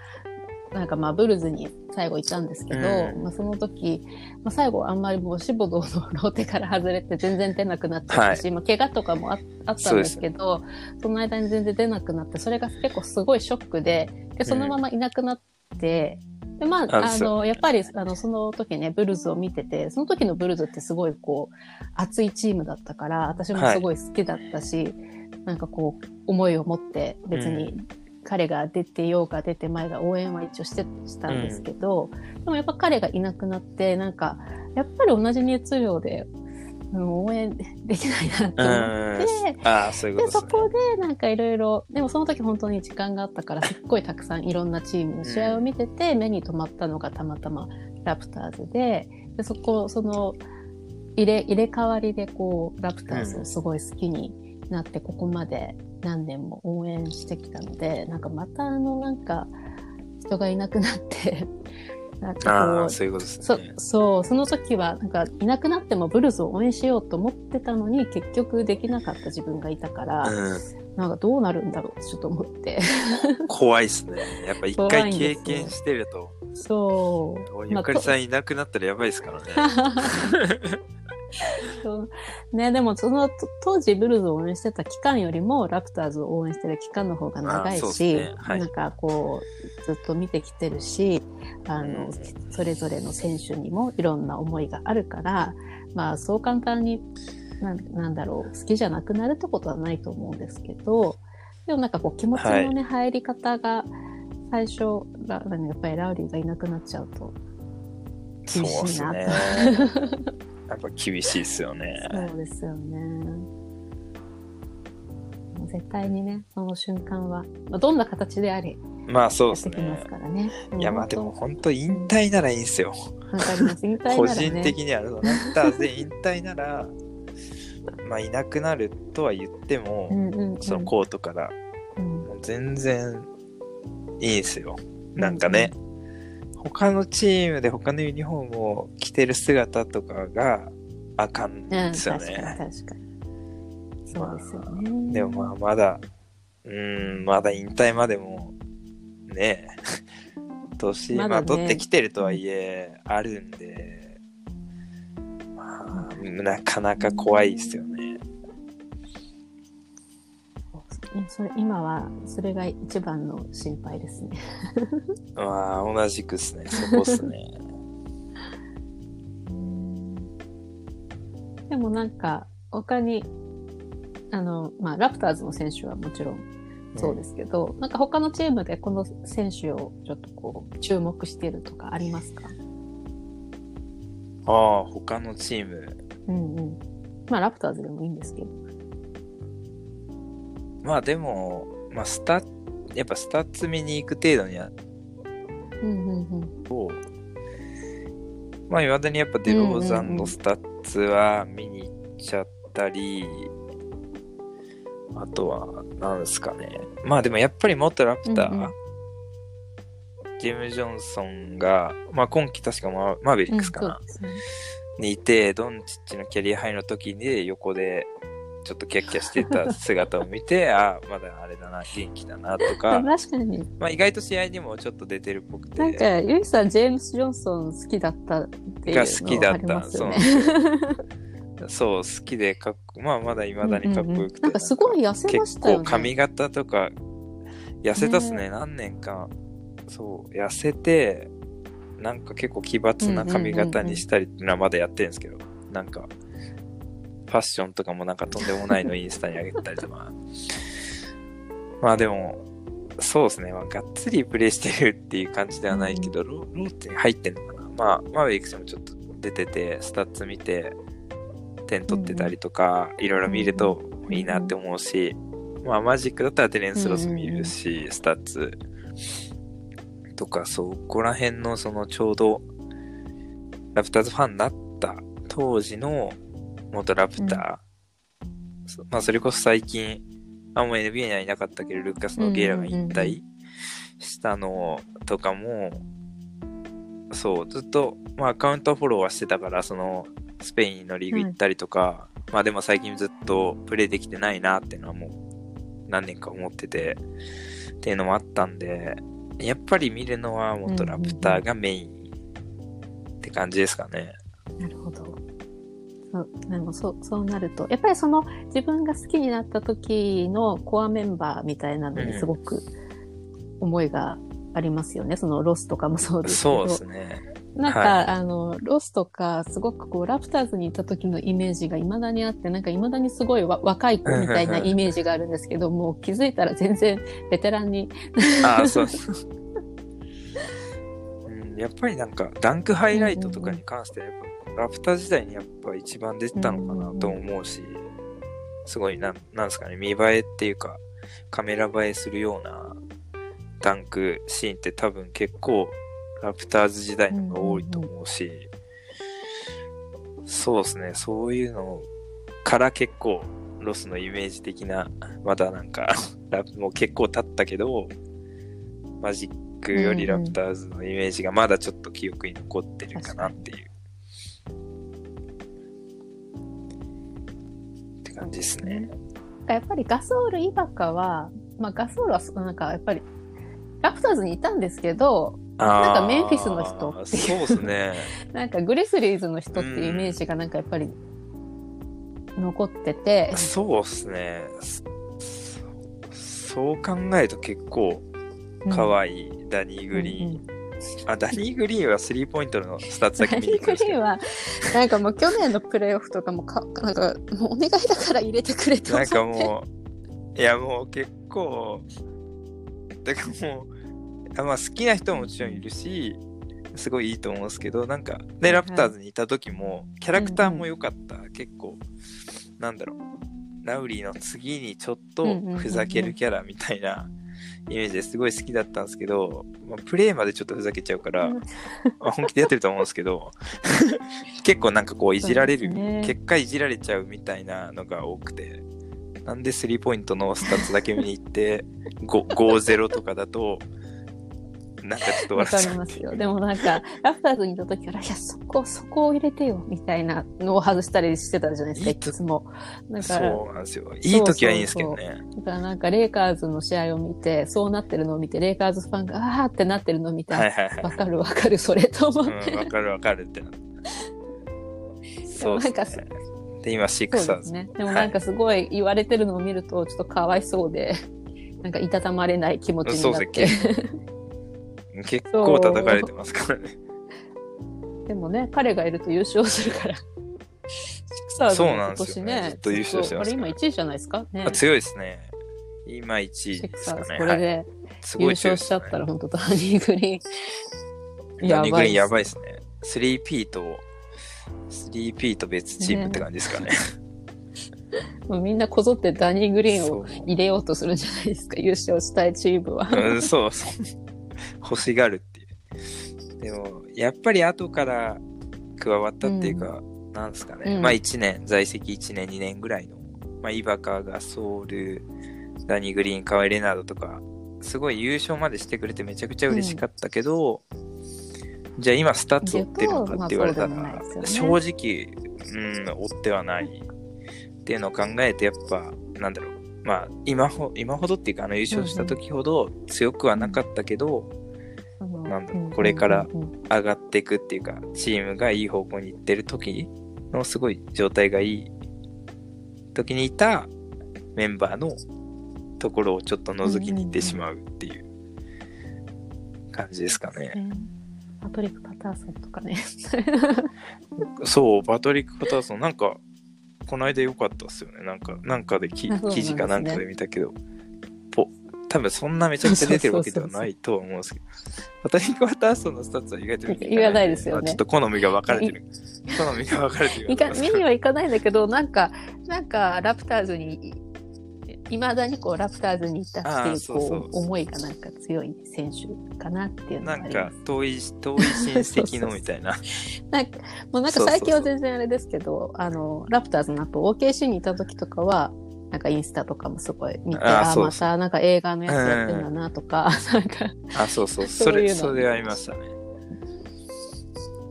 なんかまあブルズに最後いたんですけど、うん。まあその時、まあ、最後あんまりもう志望堂のローテから外れて全然出なくなっちゃったし、まあ怪我とかもああったんですけどその間に全然出なくなって、それが結構すごいショックで、で、そのままいなくなって、で、まあ、あの、やっぱり、あの、その時ね、ブルズを見てて、その時のブルズってすごいこう、熱いチームだったから、私もすごい好きだったし、なんかこう、思いを持って、別に彼が出てようが出てまいが応援は一応してしたんですけど、でもやっぱ彼がいなくなって、なんか、やっぱり同じ熱量で、うん応援できないなってう思って、そ。こでなんかいろいろ、でもその時本当に時間があったから、すっごいたくさんいろんなチームの試合を見てて、目に留まったのがたまたまラプターズで、でそこ、その、入れ、入れ替わりでこう、ラプターズをすごい好きになって、ここまで何年も応援してきたので、なんかまたあの、なんか、人がいなくなって、なんかこうああ、、そういうことですそね。そう、その時は、なんか、いなくなってもブルズを応援しようと思ってたのに、結局できなかった自分がいたから、うん。なんかどうなるんだろうってちょっと思って。怖いですね。やっぱ一怖回経験してると、そう。ゆかりさんいなくなったらやばいですからね。ね、でもそのと当時ブルズを応援してた期間よりもラプターズを応援してる期間の方が長いし、ですね。はい。なんかこうずっと見てきてるしあの、うん。それぞれの選手にもいろんな思いがあるからまあそう簡単になんなんだろう好きじゃなくなるってことはないと思うんですけどでもなんかこう気持ちのね、入り方が最初ラやっぱりラウリーがいなくなっちゃうと厳しいなですね。やっぱ厳しいですよね。そうですよね。絶対にね、その瞬間は、まあ、どんな形であれ、まあそうやですねます。からね。いやまあでも本本当引退ならいいんですよ。当、わかります。引退なら、ね、個人的には、ラプターズで引退なら、まあいなくなるとは言ってもう、んうんうん、そのコートから、うん全然いいんですよ。なんかね、他のチームで他のユニフォームを着てる姿とかがあかんうん、ですよ確かにね。確かに。そうですよね。でもまあ、まだ、うーん、まだ引退までも、ねえ、年、まねあ、取ってきてるとはいえ、あるんで、まあ、なかなか怖いですよね。それ今はそれが一番の心配ですね。ま あ、同じくっすね、そこっすね。でもなんか他にあの、まあ、ラプターズの選手はもちろんそうですけど、なんか他のチームでこの選手をちょっとこう注目してるとかありますか？ああ、他のチーム。うんうん。まあラプターズでもいいんですけど。まあでも、まあ、スタやっぱスタッツ見に行く程度には、うんうんうん。まあ、いまだにやっぱデローザンのスタッツは見に行っちゃったり、あとは、なんですかね。まあでもやっぱり元ラプター、うんうんジェームス・ジョンソンが、まあ今季確かママーベリックスかな、うんねにいて、ドンチッチのキャリアハイの時に横でちょっとキャッキャしてた姿を見て、あ あ、まだあれだな、元気だなとか、確かに。まあ意外と試合にもちょっと出てるっぽくて。なんか、ゆいさん、ジェームス・ジョンソン好きだったっていうが好きだったのありますよね。そう、好きでかっこ、まあまだ未だにかっこよくて。なんかすごい痩せましたよね。結構髪型とか、痩せたっすね、何年か。そう、痩せて、なんか結構奇抜な髪型にしたりっていうのはまだやってるんですけど、なんか、ファッションとかもなんかとんでもないのインスタに上げたりとか。まあでも、そうですね、まあ、がっつりプレイしてるっていう感じではないけど、ロローテに入ってんのかな。まあ、マーベリックスもちょっと出てて、スタッツ見て、点取ってたりとか、いろいろ見るといいなって思うし、まあ、マジックだったらテレンス・ロス見るし、スタッツとか、そこら辺のそのちょうど、ラプターズファンになった当時の元ラプター、そまあ、それこそ最近、あんま NBA にはいなかったけど、ルッカスのゲイラが引退したのとかも、そう、ずっと、まあ、アカウントフォローはしてたから、その、スペインのリーグ行ったりとか、まあでも最近ずっとプレイできてないなっていうのはもう何年か思ってて、っていうのもあったんで、やっぱり見るのは元ラプターがメインって感じですかね。なるほど。そうでもそうそうなると、やっぱりその自分が好きになった時のコアメンバーみたいなのにすごく思いがありますよね。そのロスとかもそうですけど。そうですね。なんか、はいあの、ロスとか、すごくこう、ラプターズにいた時のイメージが未だにあって、なんか未だにすごいわ若い子みたいなイメージがあるんですけど、もう気づいたら全然ベテランに。ああ、そうそう。うん、やっぱりなんか、ダンクハイライトとかに関しては、やっぱラプター時代にやっぱ一番出てたのかなと思うし、すごいなん、なんすかね、見栄えっていうか、カメラ映えするようなダンクシーンって多分結構、ラプターズ時代の方が多いと思うし、そうですね、そういうのから結構、ロスのイメージ的な、まだなんか、ラプもう結構経ったけど、マジックよりラプターズのイメージがまだちょっと記憶に残ってるかなっていう。感じですね。やっぱりガソール・イバカは、まあガソールはなんかやっぱり、ラプターズにいたんですけど、なんかメンフィスの人っていうそうですね。なんかグリスリーズの人っていうイメージがなんかやっぱり残ってて、そうですね。そそう考えると結構カワイ、ダニー・グリーン。うんうんあ、ダニー・グリーンはスリーポイントのスタッツだけ見にダニー・行くんですけど。グリーンは、なんかもう去年のプレーオフとかもか、なんかもうお願いだから入れてくれって思。なんかもう、いやもう結構、だからもう、あまあ好きな人ももちろんいるし、すごいいいと思うんですけど、なんか、ね、ラプターズにいた時も、キャラクターも良かった。結構、なんだろう、ラウリーの次にちょっとふざけるキャラみたいなイメージですごい好きだったんですけど、まあ、プレイまでちょっとふざけちゃうから、うん。まあ本気でやってると思うんですけど、結構なんかこういじられる、ね。結果いじられちゃうみたいなのが多くて、なんでスリーポイントのスタッツだけ見に行って、5 5-0とかだと、なんかちょっとわか笑っちゃう。りますよ。でもなんか、ラプターズにいた時から、いや、そこ、そこを入れてよ、みたいなのを外したりしてたじゃないですか、いつも。だそから、うなんですよ。いい時はいいんですけどね。だからなんか、レイカーズの試合を見て、そうなってるのを見て、レイカーズファンが、あーってなってるのを見て、はいはいはい。わかるわかる、それと思って。うん、わかるわかるってな。そうなんかですね。で、今、シックサーズ。そうですね。でもなんかすごい言われてるのを見ると、ちょっとかわいそうで、なんかいたたまれない気持ちそうでになって。すね。結構叩かれてますからね。でもね、彼がいると優勝するから。シクサーズそうも今なんですよ年ね、ねずっと優勝してますからあれ今1位じゃないですかねあ。強いですね。今1位シですかね。はい。これです優勝しちゃったら、本当ダニー・グリーン。ダニーグリーンやいばいですね。3P と、3P と別チームって感じですかね。もうみんなこぞってダニー・グリーンを入れようとするんじゃないですか、優勝したいチームは。うん、そうそう。欲しがるっていう。でも、やっぱり後から加わったっていうか、なんですかね。うんまあ1年、在籍1年、2年ぐらいの、まあイバカ、ガソール、ダニー・グリーン、カワイ・レナードとか、すごい優勝までしてくれてめちゃくちゃ嬉しかったけど、じゃあ今スタッツ追ってるのかって言われたら、ね正直、うん、追ってはないっていうのを考えて、やっぱ、なんだろう。まあ、今ほ今ほどっていうか、あの優勝した時ほど強くはなかったけど、そのなんだろううこれから上がっていくっていうか、チームがいい方向に行ってる時のすごい状態がいい時にいたメンバーのところをちょっと覗きに行ってしまうっていう感じですかね。ね。パトリック・パターソンとかね。そう、パトリック・パターソン、なんか、この間良かったっすよね。なんか、なんかでき記事かなんかで見たけど、ぽ多分そんなめちゃくちゃ出てるわけではないとは思うんですけど、パトリック・パターソンのスタッツは意外と言わないですよねまあちょっと好みが分かれてる。好みが分かれてるいか見には行かないんだけど、なんか、なんか、ラプターズに、いまだにこう、ラプターズに行ったっていう、こう、思いがなんか強い選手かなっていうのがなん。か遠い、遠い親戚のみたいな。なんか、もうなんか最近は全然あれですけど、あの、ラプターズの後 OKC にいた時とかは、なんかインスタとかもすごい見て、ああー、またなんか映画のやつやってんだなとか、なんか、あ、そうそう、それ、それはありましたね。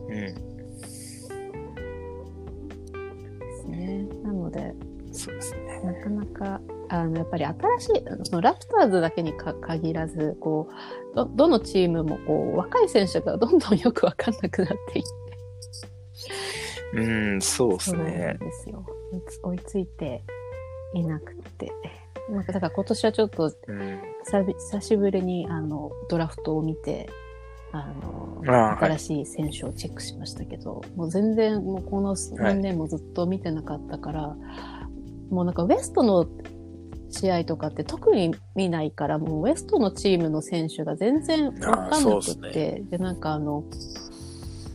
うん。ですね。なので、そうですね。なかなか、あの、やっぱり新しい、そのラプターズだけにか限らず、こう、ど、どのチームも、こう、若い選手が どんどんよくわかんなくなっていって、うん、そうですそうなんね。ですよ。追いついていなくて。なんか、だから今年はちょっと、うん。久しぶりに、あの、ドラフトを見て、あの、新しい選手をチェックしましたけど、もう全然、もうこの何年もずっと見てなかったから、もうなんかウエストの試合とかって特に見ないから、もうウエストのチームの選手が全然わかんなくて、で、なんかあの、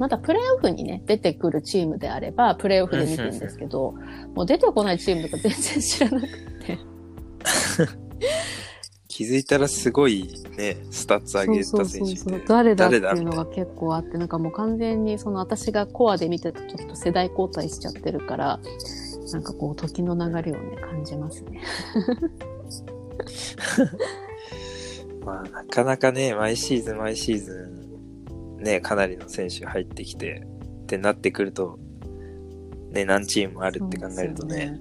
まだプレーオフにね、出てくるチームであれば、プレーオフで見てるんですけど、もう出てこないチームとか全然知らなくて。気づいたらすごいね、スタッツ上げた選手いて。誰だって誰だいうのが結構あって、なんかもう完全にその私がコアで見てた時と世代交代しちゃってるから、なんかこう時の流れをね、感じますね。まあ、なかなかね、毎シーズン毎シーズン、ね、かなりの選手入ってきて、ってなってくると、ね、何チームもあるって考えるとね、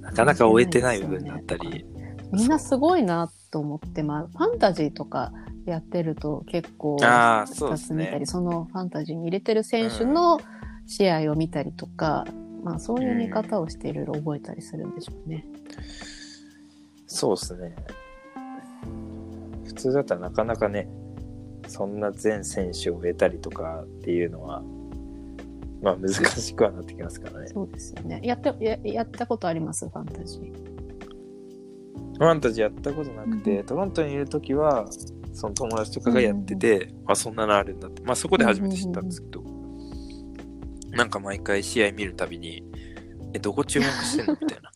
なかなか終えてない部分だったり、みんなすごいなと思って、まあ、ファンタジーとかやってると結構、あースタそうですね。ッツ見たり、そのファンタジーに入れてる選手の試合を見たりとか、まあそういう見方をしていろいろ覚えたりするんでしょうね。そうですね。普通だったらなかなかね、そんな全選手を得たりとかっていうのは、まあ難しくはなってきますからね。そうですよね。やって、ややったことあります？ファンタジー。ファンタジーやったことなくて、うんトロントにいるときは、その友達とかがやってて、あ、そんなのあるんだって。まあそこで初めて知ったんですけど、なんか毎回試合見るたびに、え、どこ注目してんの？みたいな。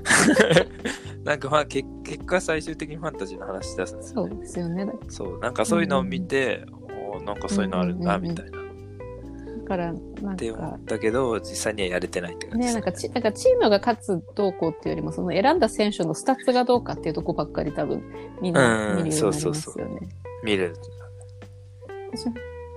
なんかまあ結結果最終的にファンタジーの話し出すんですそよね。うですよね。だそう、なんかそういうのを見て、おーなんかそういうのあるんだ、うんうんうんみたいな。っから、なんかて思っ、たけど、実際にはやれてないって感じね、です、なんかチなんかチームが勝つどうこうっていうよりも、その選んだ選手のスタッツがどうかっていうとこばっかり多分みんなうん見るようになりますそうそうよね。見る。私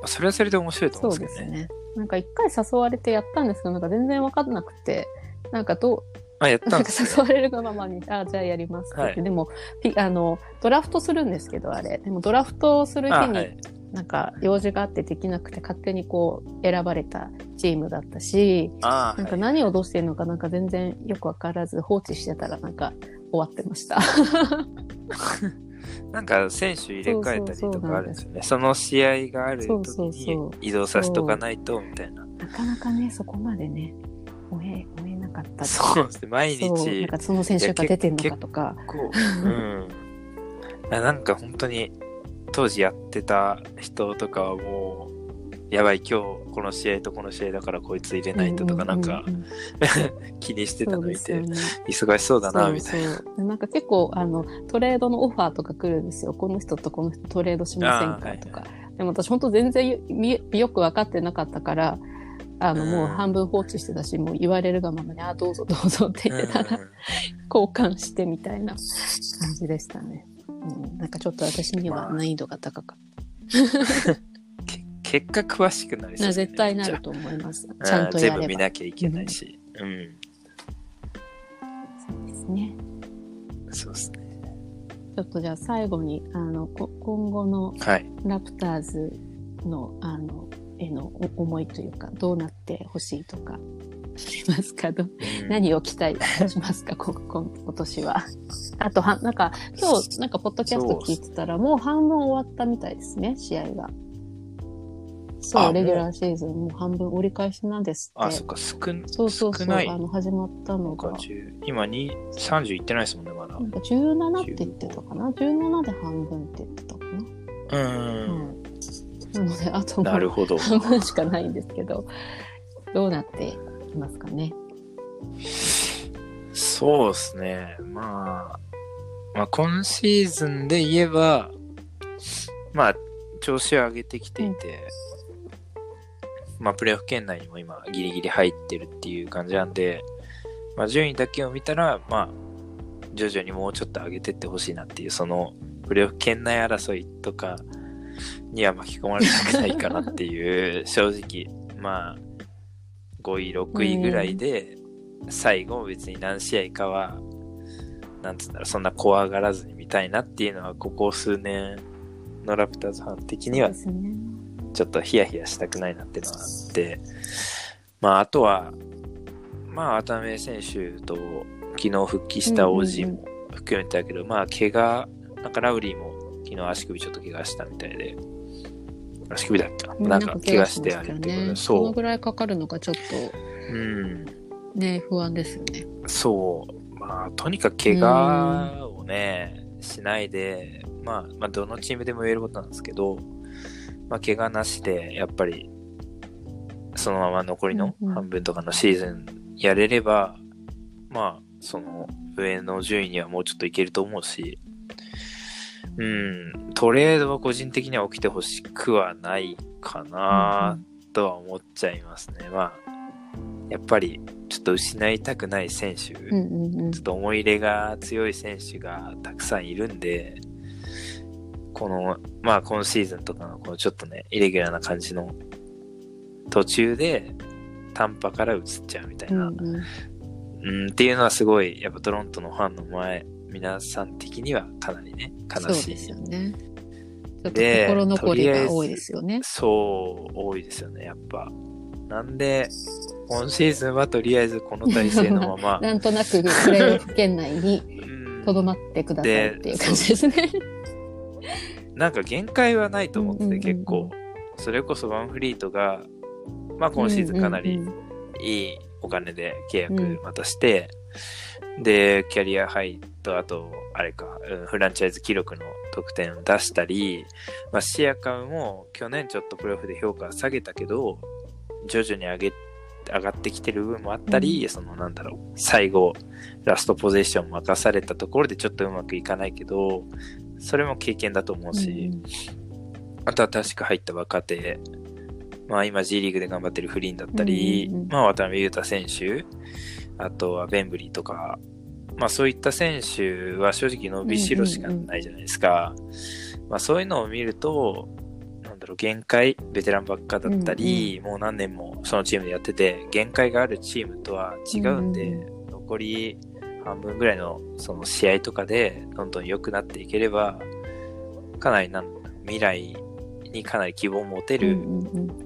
それはそれで面白いと思そううんですけどね。ですね。なんか一回誘われてやったんですけど、なんか全然わかんなくて、なんかどう、あ、やったなんんかですね。誘われるがままに、あ、じゃあやりますって言って、はいでも、ピあの、ドラフトするんですけど、あれ。でもドラフトする日に、あはい。なんか用事があってできなくて、勝手にこう、選ばれたチームだったし、あなんか何をどうしてるのかなんか全然よくわからず放置してたらなんか終わってました。なんか選手入れ替えたりとかあるんですよね。その試合がある時に移動させとかないと、みたいな。なかなかね、そこまでね、追え、追えなかったりそうですね。毎日、なんかその選手が出てんのかとか。こう、うん。あなんか本当に、当時やってた人とかはもう、やばい、今日この試合とこの試合だからこいつ入れないととか、なんか 気にしてたの見て、ね。忙しそうだな、みたいな。そなんか結構あのトレードのオファーとか来るんですよ。この人とこの人トレードしませんか？とか。でも私本当全然よよく分かってなかったから、あのうんもう半分放置してたし、もう言われるがままに、あーどうぞどうぞって言ってたら、うん交換してみたいな感じでしたね。うん、なんかちょっと私には難易度が高かっ け結果詳しくなりた。そうね絶対なると思います。うんちゃんとや全部見。なきゃいけないし。うん。そうですね。そうですね。ちょっとじゃあ最後に、あの、こ今後のはい。ラプターズの、あの、へのお思いというか、どうなってほしいとか、ありますか？どう？ん何を期待しますか？今年は。あとは、なんか、今日、なんか、ポッドキャスト聞いてたら、もう半分終わったみたいですね、試合が。そう、あレギュラーシーズンもう半分折り返しなんですって。あ、そっか、少んそうそうそう、少ないあの、始まったのが、か10今に30いってないですもんね、まだ。なんか17って言ってたかな ?17 で半分って言ってたかな？うん。うん。なので、なるほど。半分しかないんですけど、どうなっていきますかね？そうですね。まあ、まあ、今シーズンで言えば、まあ、調子を上げてきていて、まあ、プレーオフ圏内にも今、ギリギリ入ってるっていう感じなんで、まあ、順位だけを見たら、まあ、徐々にもうちょっと上げてってほしいなっていう、その、プレーオフ圏内争いとかには巻き込まれたくないかなっていう、正直、まあ、5位、6位ぐらいで、最後別に何試合かは、なんつうんだろう、そんな怖がらずに見たいなっていうのは、ここ数年のラプターズファン的には。ちょっとヒヤヒヤしたくないなっていうのはあって、まあ、あとは、まあ、渡辺選手と昨日復帰した王子も含めてだけど、まあ、怪我、なんかラウリーも昨日足首ちょっと怪我したみたいで、足首だっけななんか怪我してあれってことで、どのそぐらいかかるのかちょっう。うん。とね、不安ですよね。そう。まあ、とにかく怪我をね、しないで、まあ、まあ、どのチームでも言えることなんですけど、まあ、怪我なしで、やっぱり、そのまま残りのうんうん半分とかのシーズンやれれば、まあ、その上の順位にはもうちょっといけると思うし、うん、トレードは個人的には起きてほしくはないかなとは思っちゃいますね。まあ、やっぱりちょっと失いたくない選手、うんうんうん。ちょっと思い入れが強い選手がたくさんいるんで、この、まあ今シーズンとかのこのちょっとね、イレギュラーな感じの途中で短波から移っちゃうみたいな、うんうん。うん、っていうのはすごい、やっぱトロントのファンの前、皆さん的にはかなりね、悲しい。ですよね。ちょっとで心残りが多いですよね。そう、多いですよね、やっぱ。なんで、今シーズンはとりあえずこの体制のまま、なんとなくプレーオフ圏内にうんとどまってくださいっていう感じですね。なんか限界はないと思ってて、うんうんうん結構。それこそワンフリートが、まあ今シーズンかなりうんうんいいお金で契うん約またして、で、キャリアハイと、あと、あれか、うんフランチャイズ記録の得点を出したり、まあシアカムも去年ちょっとプレーオフで評価下げたけど、徐々に上げ、上がってきてる部分もあったり、うん。そのなんだろう、最後、ラストポゼッション任されたところでちょっとうまくいかないけど、それも経験だと思うし、うん。あとは確か入った若手、まあ今 G リーグで頑張ってるフリーンだったり、うんまあ渡辺裕太選手、あとはベンブリーとか、まあそういった選手は正直伸びしろしかないじゃないですか。まあそういうのを見ると、なんだだろう、限界、ベテランばっかだったり、もう何年もそのチームでやってて、限界があるチームとは違うんで、うん残り半分ぐらいのその試合とかでどんどん良くなっていければ、かなりなん未来にかなり希望を持てるうんうんうん。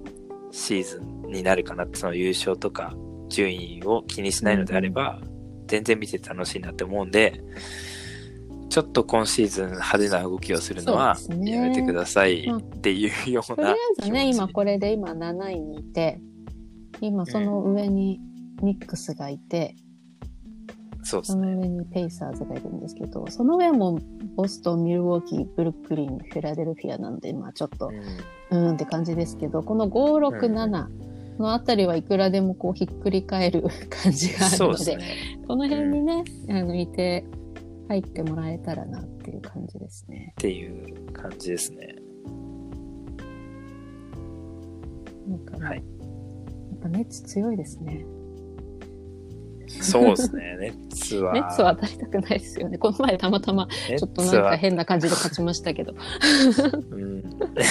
シーズンになるかなって、その優勝とか順位を気にしないのであれば、全然見てて楽しいなって思うんで、ちょっと今シーズン派手な動きをするのはやめてくださいっていうようなとりあえずね、今これで今7位にいて、今その上にニックスがいて、そうですそのね。上にペイサーズがいるんですけど、その上もボストン、ミルウォーキー、ブルックリン、フィラデルフィアなんで、まあちょっとう、ん。んって感じですけど、この5、6、うん7のあたりはいくらでもこうひっくり返る 感じがあるので、ね。この辺にね、あの、いて、入ってもらえたらなっていう感じですね。っていう感じですね。なんかね、はいやっぱネッツ強いですね。そうですね。ネッツは。ネッツは当たりたくないですよね。この前たまたまネちょっとなんか変な感じで勝ちましたけど。うん。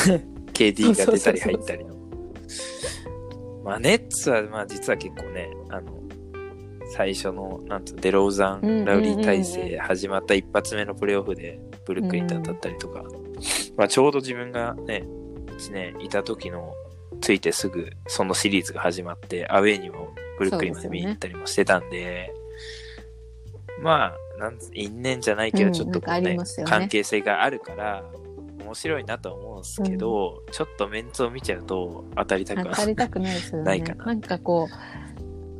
KD が出たり入ったりの。まあ、ネッツは、まあ実は結構ね、あの、最初の、なんつうのデローザン、うんうんうんうん。ラウリー体制始まった一発目のプレーオフで、ブルックリンと当たったりとか、まあちょうど自分がね、1年いた時の、ついてすぐそのシリーズが始まって、アウェーにもブルックリンまで見に行ったりもしてたんで、まあ、なんつ因縁じゃないけど、うんちょっとこうね,、りますよね。関係性があるから、面白いなと思うんですけど、ちょっとメンツを見ちゃうと当たりたくは当たりたくないですよね。ないかな。なんかこ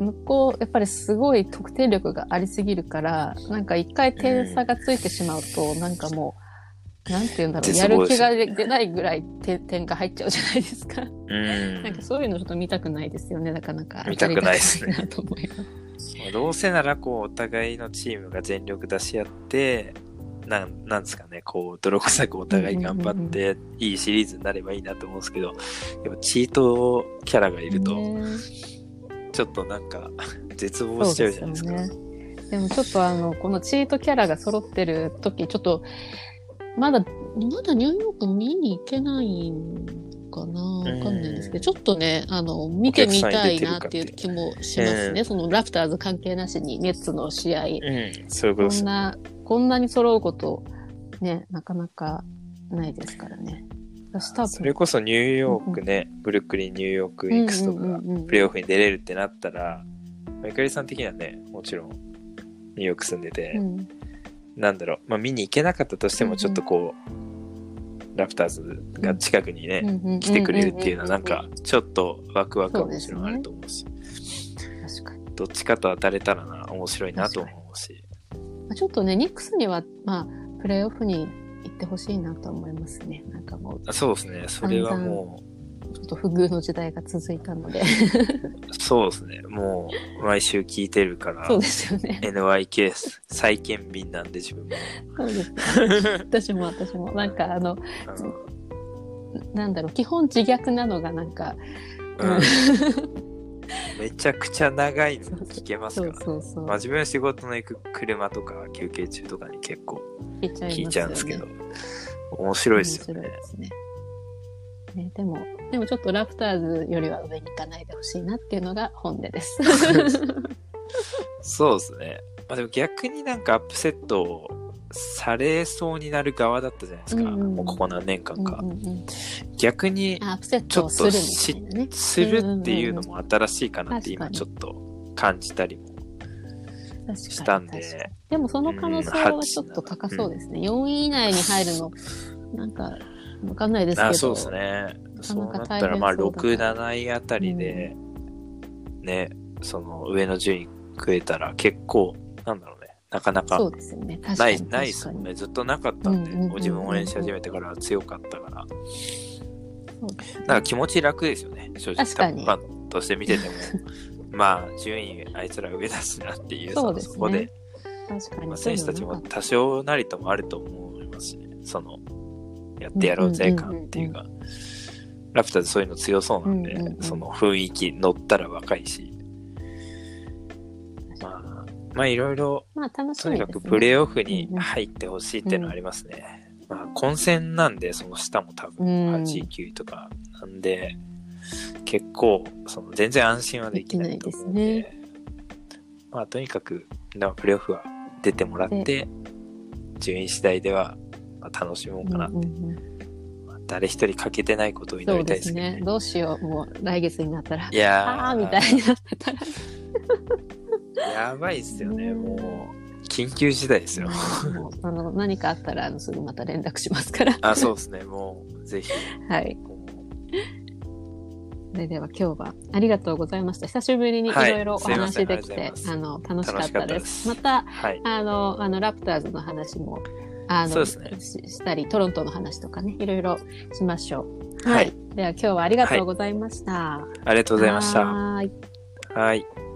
う、向こう、やっぱりすごい得点力がありすぎるから、なんか一回点差がついてしまうと、なんかもう、なんて言うんだろう、絶やる気が出ないぐらい点点が入っちゃうじゃないですか。うん。なんかそういうのちょっと見たくないですよね、なかなか。見たくないですね。どうせならこうお互いのチームが全力出し合ってなんなんですかねこう泥臭くお互い頑張っていいシリーズになればいいなと思うんですけどやっぱチートキャラがいるとねちょっとなんか絶望しちゃうじゃないですか。ですよね。でもちょっとあの、このチートキャラが揃ってる時、ちょっと、まだ、まだニューヨーク見に行けないんかなわかんないんですけど、ちょっとね、あの、見てみたいなっていう気もしますね。うんそのラプターズ関係なしに、ネッツの試合。うん、そういうことですこん。な、こんなに揃うこと、ね、なかなかないですからね。それこそニューヨークね、ブルックリン、ニューヨーク、ニックスとかがプレーオフに出れるってなったら、ゆかりさん的にはね、もちろんニューヨーク住んでて、うん。なんだろう、まあ見に行けなかったとしても、ちょっとこう、ラプターズが近くにね、うんうん。来てくれるっていうのは、なんか、ちょっとワクワクはもちろんあると思うし、確かに。どっちかと当たれたらな、面白いなと思うし、まあちょっとね、ニックスには、まあ、プレーオフに行ってほしいなと思いますね。なんかもう、あそうですね、それはもちょっと不遇の時代が続いたので。う、そうですね、もう、毎週聞いてるから、そうですよね。NYK 再建民なんで自分も。そうです。私も私も。なんかあの、あのなんだろう、基本自虐なのがなんか、うんめちゃくちゃ長いの聞けますそうからね。そうそう。まあ自分仕事の行く車とか休憩中とかに結構聞いちゃうんですけど、面白いですよね。ですね。ね、でも、でもちょっとラプターズよりは上に行かないでほしいなっていうのが本音です。そうですね。まあでも逆になんかアップセットされそうになる側だったじゃないですか。うんうんもうここ何年間か。うんうんうん逆にアップセットをするね。するっていうのも新しいかなって今ちょっと感じたりもしたんででもその可能性はちょっと高そうですね。4位以内に入るの、なんか、わかんないですけど。あそうですね。そうなったら、まあ、6、7位あたりで、ね、その上の順位食えたら結構、なんだろうね、なかなかない、かに。ないですもんね。ずっとなかったんで、うんうん自分応援し始めてから強かったから、なんか気持ち楽ですよね、正直。確かに。ファンとして見てても、まあ、順位あいつら上だしなっていう、そうですね。そこで、選手たちも多少なりともあると思いますしね。その、やってやろうぜ感っていうか、ラプターズそういうの強そうなんで、うんうんうん。その雰囲気乗ったら若いし、まあ、まあいろいろ、まあ楽しとに。かくプレーオフに入ってほしいっていうのはありますね。まあ、混戦なんで、その下も多う分、ん。8位、9位とかなんで、結構、その、全然安心はできないと思うんで、できないまあ、とにかく、なプレーオフは出てもらって、順位次第では、まあ、楽しもうかな、うんうんうんまあ誰一人欠けてないことを祈そうりたいでねですすけどね。。どうしよう。もう来月になったら。いやーああーみたいになってたら。やばいっすよね、うんもう、緊急事態ですよ。もうあの何かあったらあのすぐまた連絡しますから。あ、そうですね、もう、ぜひ、はい。それでは今日はありがとうございました。久しぶりにいはいろいろおすいません話できて、ありがとうござあの、楽しかっ楽しかたで。ったですすまた、はい。あの、あの、ラプターズの話も、あの、ねししたり、トロントの話とかね、いろいろしましょう。はいでは今日はありがとうございました。ありがとうございました。はーい。はい。